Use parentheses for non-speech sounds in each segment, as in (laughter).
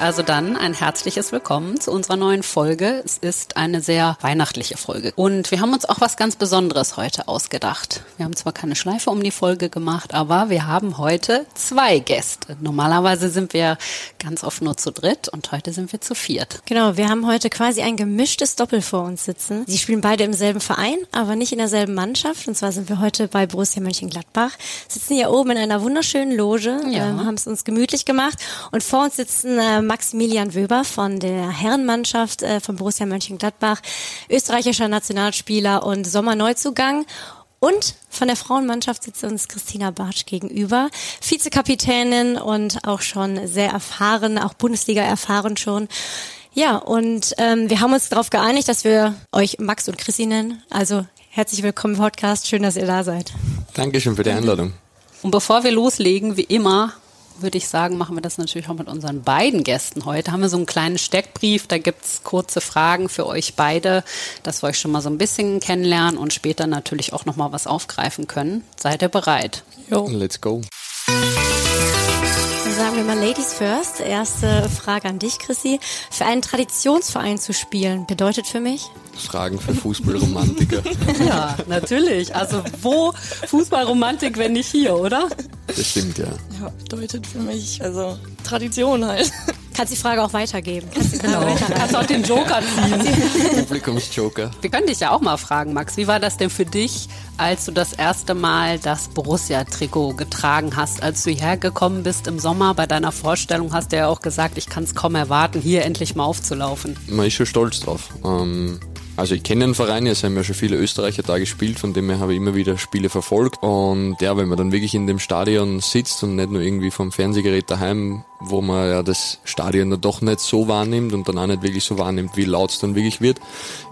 also dann ein herzliches Willkommen zu unserer neuen Folge. Es ist eine sehr weihnachtliche Folge. Und wir haben uns auch was ganz Besonderes heute ausgedacht. Wir haben zwar keine Schleife um die Folge gemacht, aber wir haben heute zwei Gäste. Normalerweise sind wir ganz oft nur zu dritt und heute sind wir zu viert. Genau, wir haben heute quasi ein gemischtes Doppel vor uns sitzen. Sie spielen beide im selben Verein, aber nicht in derselben Mannschaft. Und zwar sind wir heute bei Borussia Mönchengladbach. Sitzen hier oben in einer wunderschönen Loge, Ja. ähm, haben es uns gemütlich gemacht. Und vor uns sitzen äh, Maximilian Wöber von der Herrenmannschaft äh, von Borussia Mönchengladbach, österreichischer Nationalspieler und Sommerneuzugang. Und von der Frauenmannschaft sitzt uns Christina Bartsch gegenüber, Vizekapitänin und auch schon sehr erfahren, auch Bundesliga erfahren schon. Ja, und ähm, wir haben uns darauf geeinigt, dass wir euch Max und Chrissy nennen. Also herzlich willkommen im Podcast, schön, dass ihr da seid. Dankeschön für die Einladung. Und bevor wir loslegen, wie immer, würde ich sagen, machen wir das natürlich auch mit unseren beiden Gästen heute. Haben wir so einen kleinen Steckbrief, da gibt's kurze Fragen für euch beide, dass wir euch schon mal so ein bisschen kennenlernen und später natürlich auch nochmal was aufgreifen können. Seid ihr bereit? Let's go. Sagen wir mal Ladies first. Erste Frage an dich, Chrissy. Für einen Traditionsverein zu spielen bedeutet für mich? Fragen für Fußballromantiker. (laughs) Ja, natürlich. Also wo Fußballromantik, wenn nicht hier, oder? Das stimmt, ja. Ja, bedeutet für mich, also Tradition halt. Kannst die Frage auch weitergeben. Kannst die Genau. weiterleiten. Kannst auch den Joker ziehen. (laughs) Publikumsjoker. Wir können dich ja auch mal fragen, Max. Wie war das denn für dich, als du das erste Mal das Borussia-Trikot getragen hast? Als du hierher gekommen bist im Sommer bei deiner Vorstellung, hast du ja auch gesagt, ich kann es kaum erwarten, hier endlich mal aufzulaufen. Man ist schon stolz drauf. Ähm, also ich kenne den Verein, es haben ja schon viele Österreicher da gespielt, von dem her habe ich immer wieder Spiele verfolgt. Und ja, wenn man dann wirklich in dem Stadion sitzt und nicht nur irgendwie vom Fernsehgerät daheim, wo man ja das Stadion dann doch nicht so wahrnimmt und dann auch nicht wirklich so wahrnimmt, wie laut es dann wirklich wird,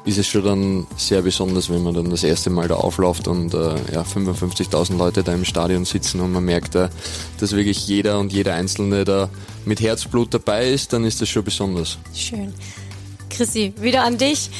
ist es schon dann sehr besonders, wenn man dann das erste Mal da aufläuft und äh, ja, 55.000 Leute da im Stadion sitzen und man merkt, äh, dass wirklich jeder und jeder Einzelne da mit Herzblut dabei ist, dann ist das schon besonders. Schön. Chrissy, wieder an dich.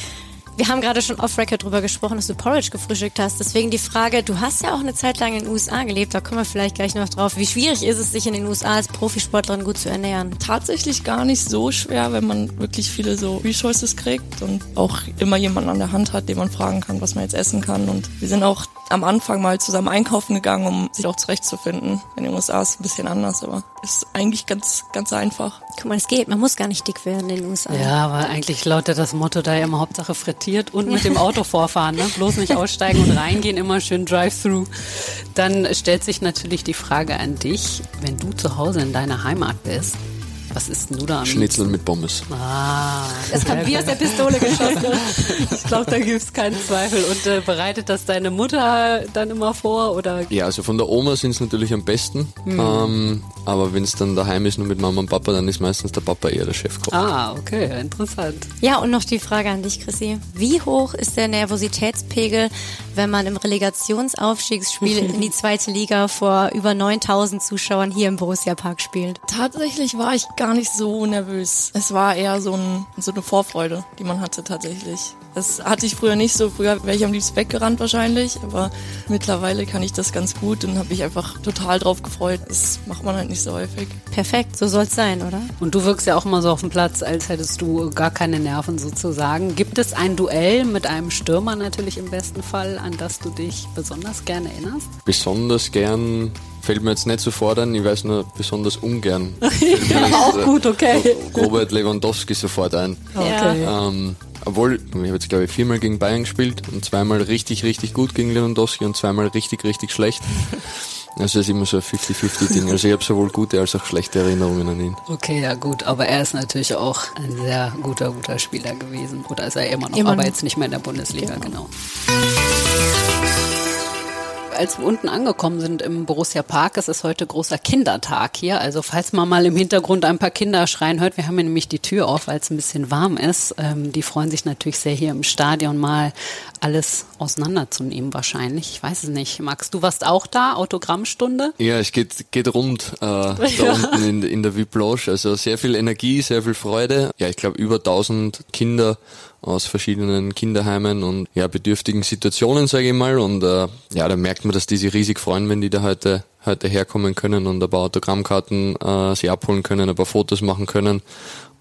Wir haben gerade schon off-record drüber gesprochen, dass du Porridge gefrühstückt hast. Deswegen die Frage, du hast ja auch eine Zeit lang in den USA gelebt, da kommen wir vielleicht gleich noch drauf. Wie schwierig ist es, sich in den USA als Profisportlerin gut zu ernähren? Tatsächlich gar nicht so schwer, wenn man wirklich viele so Resources kriegt und auch immer jemanden an der Hand hat, den man fragen kann, was man jetzt essen kann. Und wir sind auch am Anfang mal zusammen einkaufen gegangen, um sich auch zurechtzufinden. In den USA ist es ein bisschen anders, aber ist eigentlich ganz, ganz einfach. Guck mal, es geht. Man muss gar nicht dick werden in den USA. Ja, aber eigentlich lautet das Motto da ja immer Hauptsache frittiert und mit dem Auto vorfahren, ne? Bloß nicht aussteigen und reingehen, immer schön Drive-Thru. Dann stellt sich natürlich die Frage an dich, wenn du zu Hause in deiner Heimat bist, was isst denn du da am Schnitzel mit Pommes. Ah, Das hat wie aus der Pistole geschossen. ich glaube, da gibt's keinen Zweifel. Und äh, bereitet das deine Mutter dann immer vor oder Ja, also von der Oma sind es natürlich am besten. Ähm, aber wenn es dann daheim ist, nur mit Mama und Papa, dann ist meistens der Papa eher der Chefkoch. Ah, okay, interessant. Ja, und noch die Frage an dich, Chrissy. Wie hoch ist der Nervositätspegel, wenn man im Relegationsaufstiegsspiel in die zweite Liga vor über 9000 Zuschauern hier im Borussia Park spielt? Tatsächlich war ich gar nicht so nervös. Es war eher so, ein, so eine Vorfreude, die man hatte tatsächlich. Das hatte ich früher nicht so. Früher wäre ich am liebsten weggerannt wahrscheinlich, aber mittlerweile kann ich das ganz gut und habe mich einfach total drauf gefreut. Das macht man halt nicht so häufig. Perfekt, so soll's sein, oder? Und du wirkst ja auch immer so auf dem Platz, als hättest du gar keine Nerven sozusagen. Gibt es ein Duell mit einem Stürmer natürlich im besten Fall, an das du dich besonders gerne erinnerst? Besonders gern fällt mir jetzt nicht sofort ein, ich weiß nur besonders ungern. (laughs) Mir auch äh, gut, okay. Robert Lewandowski sofort ein. Okay. Ähm, obwohl, ich habe jetzt glaube ich viermal gegen Bayern gespielt und zweimal richtig, richtig gut gegen Lewandowski und zweimal richtig, richtig schlecht. Also es ist immer so ein 50-50-Ding. Also ich habe sowohl gute als auch schlechte Erinnerungen an ihn. Okay, ja gut, aber er ist natürlich auch ein sehr guter, guter Spieler gewesen. Oder ist er immer noch, Immer aber noch. jetzt nicht mehr in der Bundesliga, genau. Als wir unten angekommen sind im Borussia Park, es ist heute großer Kindertag hier. Also falls man mal im Hintergrund ein paar Kinder schreien hört, wir haben hier nämlich die Tür auf, weil es ein bisschen warm ist. Ähm, die freuen sich natürlich sehr hier im Stadion mal alles auseinanderzunehmen wahrscheinlich. Ich weiß es nicht. Max, du warst auch da, Autogrammstunde? Ja, es geht, geht rund äh, (laughs) da unten in, in der VIP Lounge. Also sehr viel Energie, sehr viel Freude. Ja, ich glaube über 1000 Kinder aus verschiedenen Kinderheimen und ja, bedürftigen Situationen, sage ich mal. Und äh, ja, da merkt man, dass die sich riesig freuen, wenn die da heute, heute herkommen können und ein paar Autogrammkarten äh, sie abholen können, ein paar Fotos machen können.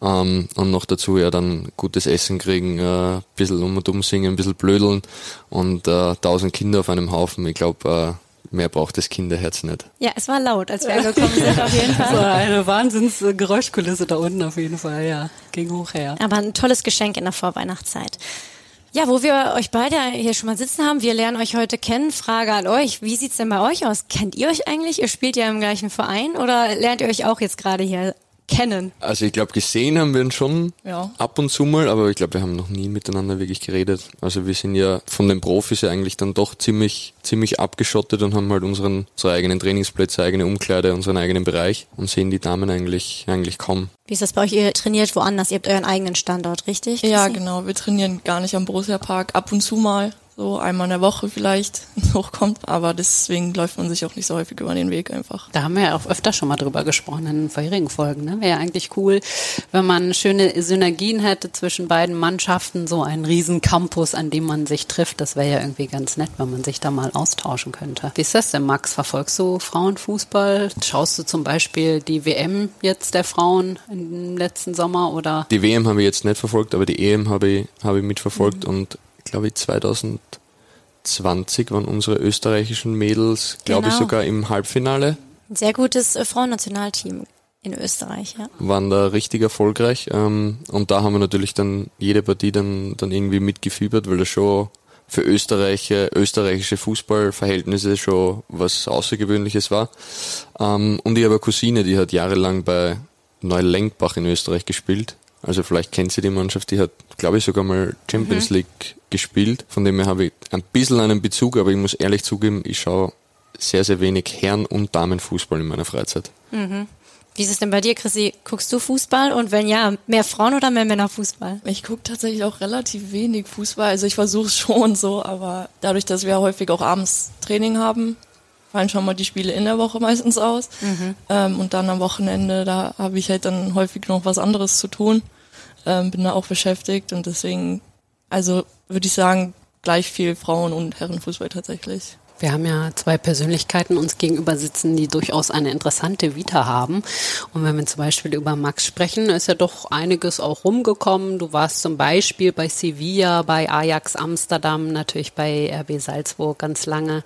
Ähm, und noch dazu ja dann gutes Essen kriegen, äh, ein bisschen um und um singen, ein bisschen blödeln und äh, tausend Kinder auf einem Haufen. Ich glaube, äh, mehr braucht das Kinderherz nicht. Ja, es war laut, als wir angekommen sind, auf jeden Fall. (laughs) So eine Wahnsinnsgeräuschkulisse da unten auf jeden Fall, ja. Ging hoch her. Aber ein tolles Geschenk in der Vorweihnachtszeit. Ja, wo wir euch beide hier schon mal sitzen haben, wir lernen euch heute kennen. Frage an euch, wie sieht's denn bei euch aus? Kennt ihr euch eigentlich? Ihr spielt ja im gleichen Verein oder lernt ihr euch auch jetzt gerade hier kennen? Also ich glaube, gesehen haben wir ihn schon Ja. ab und zu mal, aber ich glaube, wir haben noch nie miteinander wirklich geredet. Also wir sind ja von den Profis ja eigentlich dann doch ziemlich, ziemlich abgeschottet und haben halt unseren, unsere eigenen Trainingsplätze, eigene Umkleide, unseren eigenen Bereich und sehen die Damen eigentlich, eigentlich kaum. Wie ist das bei euch? Ihr trainiert woanders, ihr habt euren eigenen Standort, richtig? Ja, genau. Wir trainieren gar nicht am Borussia Park. Ab und zu mal. So einmal in der Woche vielleicht (laughs) hochkommt. Aber deswegen läuft man sich auch nicht so häufig über den Weg einfach. Da haben wir ja auch öfter schon mal drüber gesprochen in den vorherigen Folgen. Ne? Wäre ja eigentlich cool, wenn man schöne Synergien hätte zwischen beiden Mannschaften, so einen riesen Campus, an dem man sich trifft. Das wäre ja irgendwie ganz nett, wenn man sich da mal austauschen könnte. Wie ist das denn, Max? Verfolgst du Frauenfußball? Schaust du zum Beispiel die WM jetzt der Frauen im letzten Sommer oder? Die WM habe ich jetzt nicht verfolgt, aber die EM habe ich, habe ich mitverfolgt und glaube ich 2020 waren unsere österreichischen Mädels, glaube ich Genau. sogar im Halbfinale, Ein sehr gutes äh, Frauennationalteam in Österreich, ja. waren da richtig erfolgreich ähm, und da haben wir natürlich dann jede Partie dann, dann irgendwie mitgefiebert, weil das schon für Österreich, österreichische Fußballverhältnisse schon was Außergewöhnliches war. Ähm, und ich habe eine Cousine, die hat jahrelang bei Neulenkbach in Österreich gespielt. Also vielleicht kennt sie die Mannschaft, die hat, glaube ich, sogar mal Champions League gespielt. Von dem her habe ich ein bisschen einen Bezug, aber ich muss ehrlich zugeben, ich schaue sehr, sehr wenig Herren- und Damenfußball in meiner Freizeit. Wie ist es denn bei dir, Chrissy? Guckst du Fußball? Und wenn ja, mehr Frauen- oder mehr Männerfußball? Ich gucke tatsächlich auch relativ wenig Fußball. Also ich versuche es (laughs) schon so, aber dadurch, dass wir häufig auch abends Training haben, fallen schon mal die Spiele in der Woche meistens aus. Ähm, und dann am Wochenende, da habe ich halt dann häufig noch was anderes zu tun. Ähm, bin da auch beschäftigt und deswegen, also würde ich sagen, gleich viel Frauen- und Herrenfußball tatsächlich. Wir haben ja zwei Persönlichkeiten uns gegenüber sitzen, die durchaus eine interessante Vita haben. Und wenn wir zum Beispiel über Max sprechen, ist ja doch einiges auch rumgekommen. Du warst zum Beispiel bei Sevilla, bei Ajax Amsterdam, natürlich bei RB Salzburg ganz lange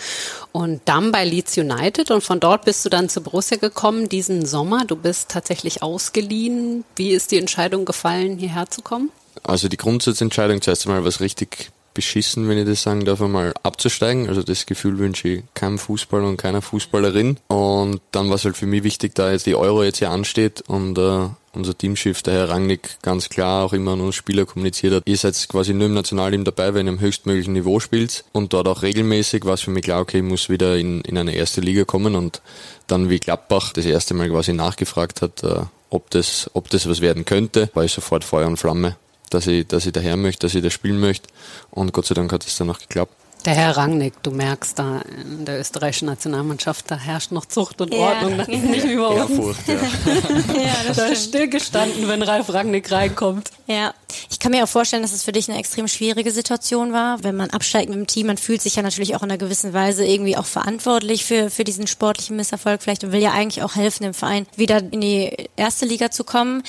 und dann bei Leeds United. Und von dort bist du dann zu Borussia gekommen diesen Sommer. Du bist tatsächlich ausgeliehen. Wie ist die Entscheidung gefallen, hierher zu kommen? Also die Grundsatzentscheidung zuerst einmal was richtig beschissen, wenn ich das sagen darf, einmal abzusteigen. Also das Gefühl wünsche ich keinem Fußballer und keiner Fußballerin. Und dann war es halt für mich wichtig, da jetzt die Euro jetzt hier ansteht und äh, unser Teamchef, der Herr Rangnick, ganz klar auch immer an uns Spieler kommuniziert hat, ihr seid quasi nur im Nationalteam dabei, wenn ihr im höchstmöglichen Niveau spielt und dort auch regelmäßig war es für mich klar, okay, ich muss wieder in, in eine erste Liga kommen und dann wie Gladbach das erste Mal quasi nachgefragt hat, äh, ob das, ob das was werden könnte, war ich sofort Feuer und Flamme dass ich, dass ich daher möchte, dass ich da spielen möchte. Und Gott sei Dank hat es dann noch geklappt. Der Herr Rangnick, du merkst da in der österreichischen Nationalmannschaft, da herrscht noch Zucht und Ja. Ordnung. Das ist nicht wie bei uns. Ehrfurcht, ja. (laughs) Ja, das Da ist stillgestanden, wenn Ralf Rangnick reinkommt. Ja, ich kann mir auch vorstellen, dass es für dich eine extrem schwierige Situation war, wenn man absteigt mit dem Team. Man fühlt sich ja natürlich auch in einer gewissen Weise irgendwie auch verantwortlich für, für diesen sportlichen Misserfolg vielleicht und will ja eigentlich auch helfen, dem Verein wieder in die erste Liga zu kommen.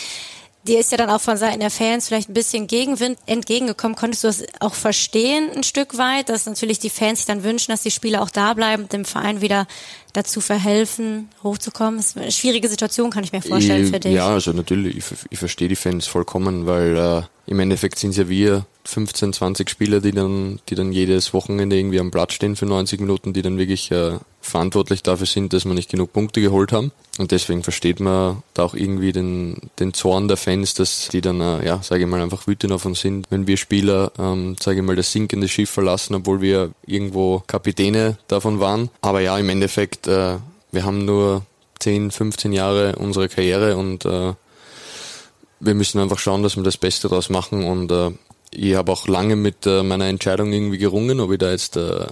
Dir ist ja dann auch von Seiten der Fans vielleicht ein bisschen Gegenwind entgegengekommen. Konntest du das auch verstehen ein Stück weit, dass natürlich die Fans sich dann wünschen, dass die Spieler auch da bleiben, dem Verein wieder dazu verhelfen, hochzukommen? Das ist eine schwierige Situation, kann ich mir vorstellen, für dich. Ja, also natürlich, ich, ich verstehe die Fans vollkommen, weil äh, im Endeffekt sind es ja wir 15, 20 Spieler, die dann, die dann jedes Wochenende irgendwie am Platz stehen für 90 Minuten, die dann wirklich äh, verantwortlich dafür sind, dass wir nicht genug Punkte geholt haben. Und deswegen versteht man da auch irgendwie den, den Zorn der Fans, dass die dann, äh, ja, sage ich mal, einfach wütend auf uns sind, wenn wir Spieler, ähm, sage ich mal, das sinkende Schiff verlassen, obwohl wir irgendwo Kapitäne davon waren. Aber ja, im Endeffekt, äh, wir haben nur 10, 15 Jahre unsere Karriere und äh, wir müssen einfach schauen, dass wir das Beste daraus machen und äh, ich habe auch lange mit äh, meiner Entscheidung irgendwie gerungen, ob ich da jetzt äh,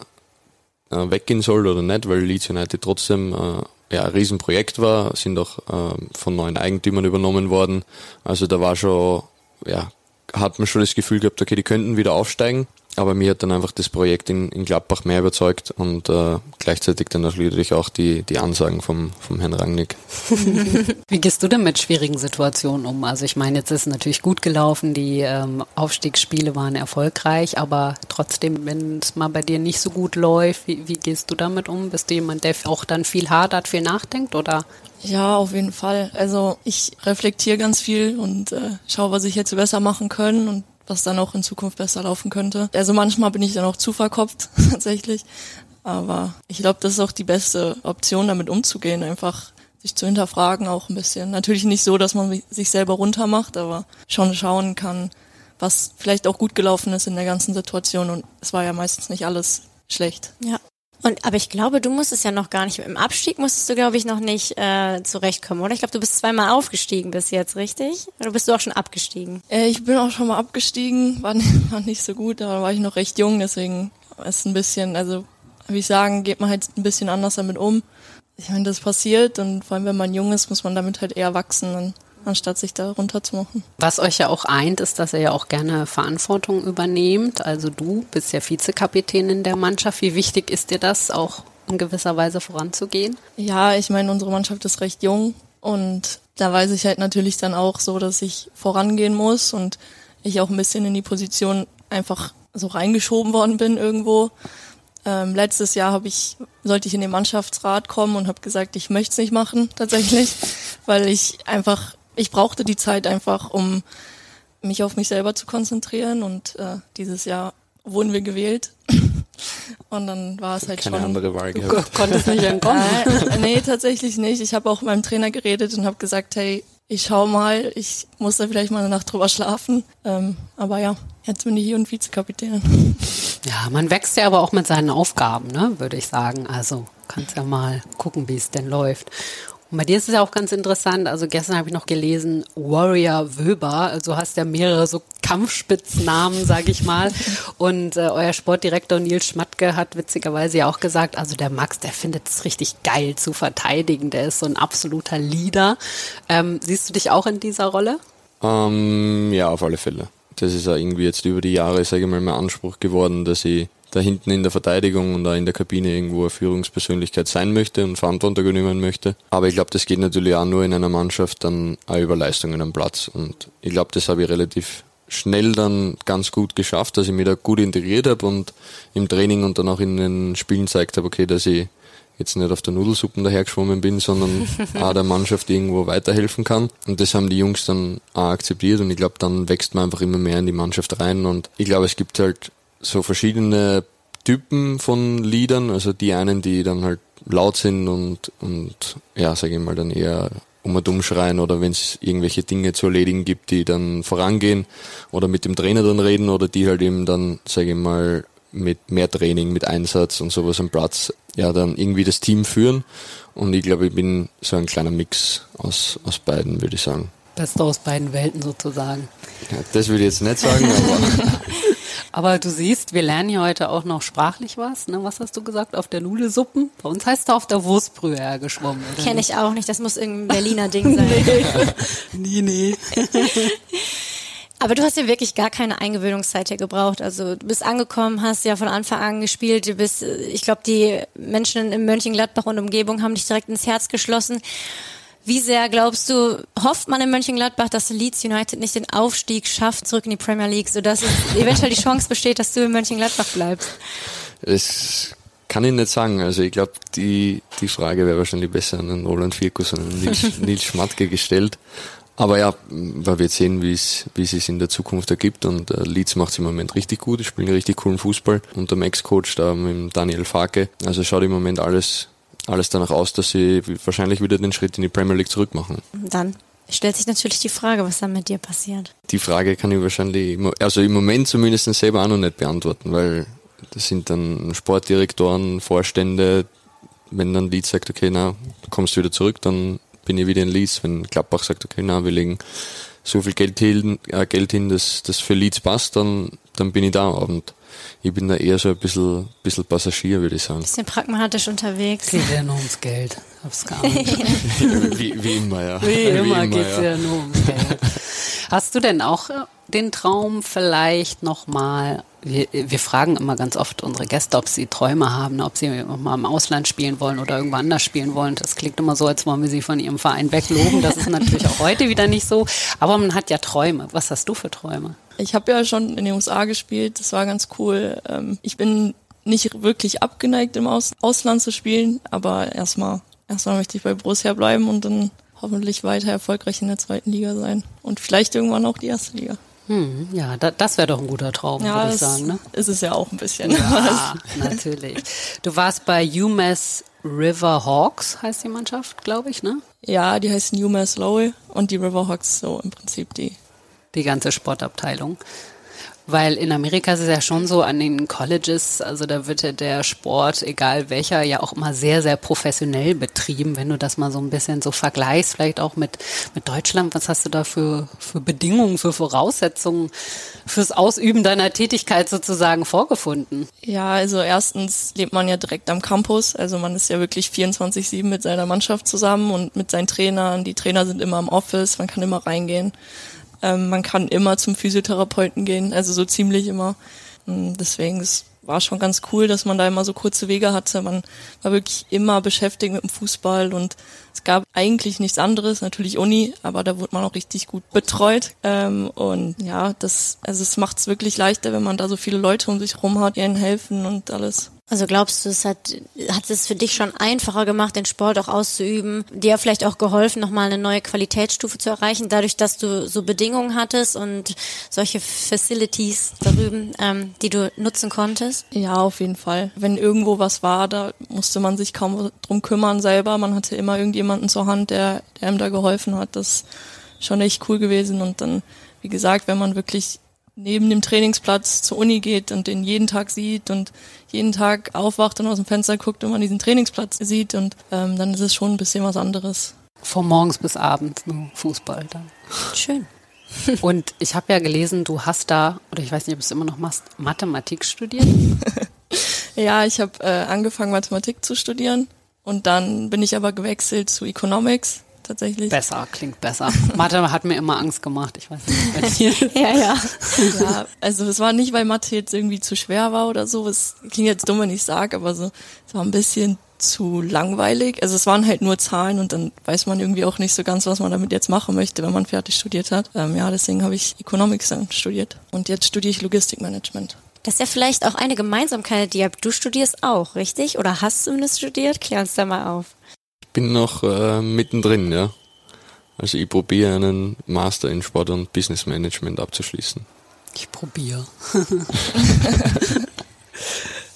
äh, weggehen soll oder nicht, weil Leeds United trotzdem äh, ja, ein Riesenprojekt war, sind auch äh, von neuen Eigentümern übernommen worden. Also da war schon ja, hat man schon das Gefühl gehabt, okay, die könnten wieder aufsteigen. Aber mir hat dann einfach das Projekt in, in Gladbach mehr überzeugt und äh, gleichzeitig dann natürlich auch die, die Ansagen vom, vom Herrn Rangnick. (laughs) Wie gehst du denn mit schwierigen Situationen um? Also ich meine, jetzt ist es natürlich gut gelaufen, die ähm, Aufstiegsspiele waren erfolgreich, aber trotzdem, wenn es mal bei dir nicht so gut läuft, wie, wie gehst du damit um? Bist du jemand, der auch dann viel hadert, viel nachdenkt oder? Ja, auf jeden Fall. Also ich reflektiere ganz viel und äh, schaue, was ich jetzt besser machen können und was dann auch in Zukunft besser laufen könnte. Also manchmal bin ich dann auch zu verkopft (laughs) tatsächlich. Aber ich glaube, das ist auch die beste Option, damit umzugehen, einfach sich zu hinterfragen auch ein bisschen. Natürlich nicht so, dass man sich selber runtermacht, aber schon schauen kann, was vielleicht auch gut gelaufen ist in der ganzen Situation. Und es war ja meistens nicht alles schlecht. Ja. Und aber ich glaube, du musstest ja noch gar nicht. Im Abstieg musstest du, glaube ich, noch nicht äh, zurechtkommen, oder? Ich glaube, du bist zweimal aufgestiegen bis jetzt, richtig? Oder bist du auch schon abgestiegen? Äh, ich bin auch schon mal abgestiegen, war, nicht, (laughs) war nicht so gut, da war ich noch recht jung, deswegen ist ein bisschen, also wie ich sagen, geht man halt ein bisschen anders damit um. Ich meine, das passiert und vor allem, wenn man jung ist, muss man damit halt eher wachsen. Und anstatt sich da runterzumachen. Was euch ja auch eint, ist, dass ihr ja auch gerne Verantwortung übernehmt. Also du bist ja Vizekapitän in der Mannschaft. Wie wichtig ist dir das, auch in gewisser Weise voranzugehen? Ja, ich meine, unsere Mannschaft ist recht jung und da weiß ich halt natürlich dann auch so, dass ich vorangehen muss und ich auch ein bisschen in die Position einfach so reingeschoben worden bin irgendwo. Ähm, letztes Jahr habe ich sollte ich in den Mannschaftsrat kommen und habe gesagt, ich möchte es nicht machen tatsächlich, (laughs) weil ich einfach ich brauchte die Zeit einfach, um mich auf mich selber zu konzentrieren und äh, dieses Jahr wurden wir gewählt. (laughs) Und dann war es halt Keine schon. andere Wahl Du gehabt. konntest nicht entkommen. (laughs) Äh, nee, tatsächlich nicht. Ich habe auch mit meinem Trainer geredet und habe gesagt, hey, ich schau mal, ich muss da vielleicht mal eine Nacht drüber schlafen. Ähm, aber ja, jetzt bin ich hier und Vizekapitän. Ja, man wächst ja aber auch mit seinen Aufgaben, ne, würde ich sagen. Also kannst ja mal gucken, wie es denn läuft. Und bei dir ist es ja auch ganz interessant. Also gestern habe ich noch gelesen, Warrior Wöber. Also hast ja mehrere so Kampfspitznamen, sage ich mal. (laughs) Und äh, euer Sportdirektor Nils Schmatke hat witzigerweise ja auch gesagt, also der Max, der findet es richtig geil zu verteidigen. Der ist so ein absoluter Leader. Ähm, siehst du dich auch in dieser Rolle? Ähm, ja, auf alle Fälle. Das ist auch irgendwie jetzt über die Jahre, sage ich mal, mein Anspruch geworden, dass ich da hinten in der Verteidigung und da in der Kabine irgendwo eine Führungspersönlichkeit sein möchte und Verantwortung übernehmen möchte. Aber ich glaube, das geht natürlich auch nur in einer Mannschaft dann auch über Leistungen am Platz. Und ich glaube, das habe ich relativ schnell dann ganz gut geschafft, dass ich mich da gut integriert habe und im Training und dann auch in den Spielen zeigt habe, okay, dass ich jetzt nicht auf der Nudelsuppen dahergeschwommen bin, sondern (laughs) auch der Mannschaft irgendwo weiterhelfen kann. Und das haben die Jungs dann auch akzeptiert und ich glaube, dann wächst man einfach immer mehr in die Mannschaft rein und ich glaube, es gibt halt so verschiedene Typen von Liedern, also die einen, die dann halt laut sind und, und ja, sage ich mal, dann eher um und umschreien oder wenn es irgendwelche Dinge zu erledigen gibt, die dann vorangehen oder mit dem Trainer dann reden oder die halt eben dann, sage ich mal, mit mehr Training, mit Einsatz und sowas am Platz, ja, dann irgendwie das Team führen. Und ich glaube, ich bin so ein kleiner Mix aus, aus beiden, würde ich sagen. Beste aus beiden Welten sozusagen. Ja, das würde ich jetzt nicht sagen, aber (laughs) Aber du siehst, wir lernen hier heute auch noch sprachlich was. Ne? Was hast du gesagt? Auf der Nudelsuppen? Bei uns heißt er auf der Wurstbrühe hergeschwommen. Kenne ich auch nicht, das muss irgendein (laughs) Berliner Ding sein. Nee, (laughs) nee. (laughs) Aber du hast ja wirklich gar keine Eingewöhnungszeit hier gebraucht. Also du bist angekommen, hast ja von Anfang an gespielt. Du bist, äh, ich glaube, die Menschen in Mönchengladbach und Umgebung haben dich direkt ins Herz geschlossen. Wie sehr glaubst du, hofft man in Mönchengladbach, dass Leeds United nicht den Aufstieg schafft zurück in die Premier League, sodass es eventuell die Chance besteht, dass du in Mönchengladbach bleibst? es kann ich nicht sagen. Also ich glaube, die, die Frage wäre wahrscheinlich besser an Roland Firkus und an Nils, (laughs) Nils Schmatke gestellt. Aber ja, weil wir jetzt sehen, wie es, wie es sich in der Zukunft ergibt. Und äh, Leeds macht es im Moment richtig gut. Spielen richtig coolen Fußball. Und der Ex-Coach da mit dem Daniel Farke. Also schaut im Moment alles, alles danach aus, dass sie wahrscheinlich wieder den Schritt in die Premier League zurück machen. Dann stellt sich natürlich die Frage, was dann mit dir passiert. Die Frage kann ich wahrscheinlich, also im Moment zumindest selber auch noch nicht beantworten, weil das sind dann Sportdirektoren, Vorstände. Wenn dann Leeds sagt, okay, na, du kommst wieder zurück, dann bin ich wieder in Leeds. Wenn Gladbach sagt, okay, na, wir legen so viel Geld hin, äh, Geld hin dass das für Leeds passt, dann, dann bin ich da. Und ich bin da eher so ein bisschen, bisschen Passagier, würde ich sagen. Bisschen pragmatisch unterwegs. Es geht ja nur ums Geld. Hab's geahnt. (laughs) wie, wie immer, ja. Wie immer geht's ja nur ums Geld. Hast du denn auch äh, den Traum vielleicht nochmal wir, wir fragen immer ganz oft unsere Gäste, ob sie Träume haben, ob sie mal im Ausland spielen wollen oder irgendwo anders spielen wollen. Das klingt immer so, als wollen wir sie von ihrem Verein wegloben. Das ist natürlich auch heute wieder nicht so. Aber man hat ja Träume. Was hast du für Träume? Ich habe ja schon in den USA gespielt. Das war ganz cool. Ähm, ich bin nicht wirklich abgeneigt, im Ausland zu spielen, aber erstmal, erstmal möchte ich bei Borussia bleiben und dann hoffentlich weiter erfolgreich in der zweiten Liga sein und vielleicht irgendwann auch die erste Liga. Hm, ja, da, das wäre doch ein guter Traum, ja, würde ich sagen. Ne? Ist es ja auch ein bisschen. Ja, (laughs) natürlich. Du warst bei UMass River Hawks, heißt die Mannschaft, glaube ich, ne? Ja, die heißt UMass Lowell und die River Hawks so im Prinzip die. Die ganze Sportabteilung. Weil in Amerika ist es ja schon so an den Colleges, also da wird ja der Sport, egal welcher, ja auch immer sehr, sehr professionell betrieben. Wenn du das mal so ein bisschen so vergleichst, vielleicht auch mit, mit Deutschland, was hast du da für, für Bedingungen, für Voraussetzungen fürs Ausüben deiner Tätigkeit sozusagen vorgefunden? Ja, also erstens lebt man ja direkt am Campus, also man ist ja wirklich 24-7 mit seiner Mannschaft zusammen und mit seinen Trainern. Die Trainer sind immer im Office, man kann immer reingehen. Ähm, man kann immer zum Physiotherapeuten gehen, also so ziemlich immer. Ähm, deswegen es war schon ganz cool, dass man da immer so kurze Wege hatte. Man war wirklich immer beschäftigt mit dem Fußball und es gab eigentlich nichts anderes, natürlich Uni, aber da wurde man auch richtig gut betreut. Ähm, und ja, das, also es macht es wirklich leichter, wenn man da so viele Leute um sich herum hat, die ihnen helfen und alles. Also glaubst du, es hat, hat es für dich schon einfacher gemacht, den Sport auch auszuüben, dir vielleicht auch geholfen, nochmal eine neue Qualitätsstufe zu erreichen, dadurch, dass du so Bedingungen hattest und solche Facilities darüben, ähm, die du nutzen konntest? Ja, auf jeden Fall. Wenn irgendwo was war, da musste man sich kaum drum kümmern selber. Man hatte immer irgendjemanden zur Hand, der, der einem da geholfen hat. Das ist schon echt cool gewesen. Und dann, wie gesagt, wenn man wirklich neben dem Trainingsplatz zur Uni geht und den jeden Tag sieht und jeden Tag aufwacht und aus dem Fenster guckt und man diesen Trainingsplatz sieht und ähm, dann ist es schon ein bisschen was anderes. Von morgens bis abends nur Fußball dann. Schön. (laughs) Und ich habe ja gelesen, du hast da, oder ich weiß nicht, ob du es immer noch machst, Mathematik studiert? (laughs) ja, ich habe äh, angefangen, Mathematik zu studieren und dann bin ich aber gewechselt zu Economics tatsächlich. Besser, klingt besser. Mathe hat mir immer Angst gemacht, ich weiß nicht. (laughs) ja, ja. ja, also es war nicht, weil Mathe jetzt irgendwie zu schwer war oder so, es klingt jetzt dumm, wenn ich sage, aber so, es war ein bisschen zu langweilig. Also es waren halt nur Zahlen und dann weiß man irgendwie auch nicht so ganz, was man damit jetzt machen möchte, wenn man fertig studiert hat. Ähm, ja, deswegen habe ich Economics dann studiert und jetzt studiere ich Logistikmanagement. Das ist ja vielleicht auch eine Gemeinsamkeit, die du studierst auch, richtig? Oder hast du zumindest studiert? Klär uns da mal auf bin noch äh, mittendrin, ja. Also ich probiere einen Master in Sport und Business Management abzuschließen. Ich probiere. (laughs)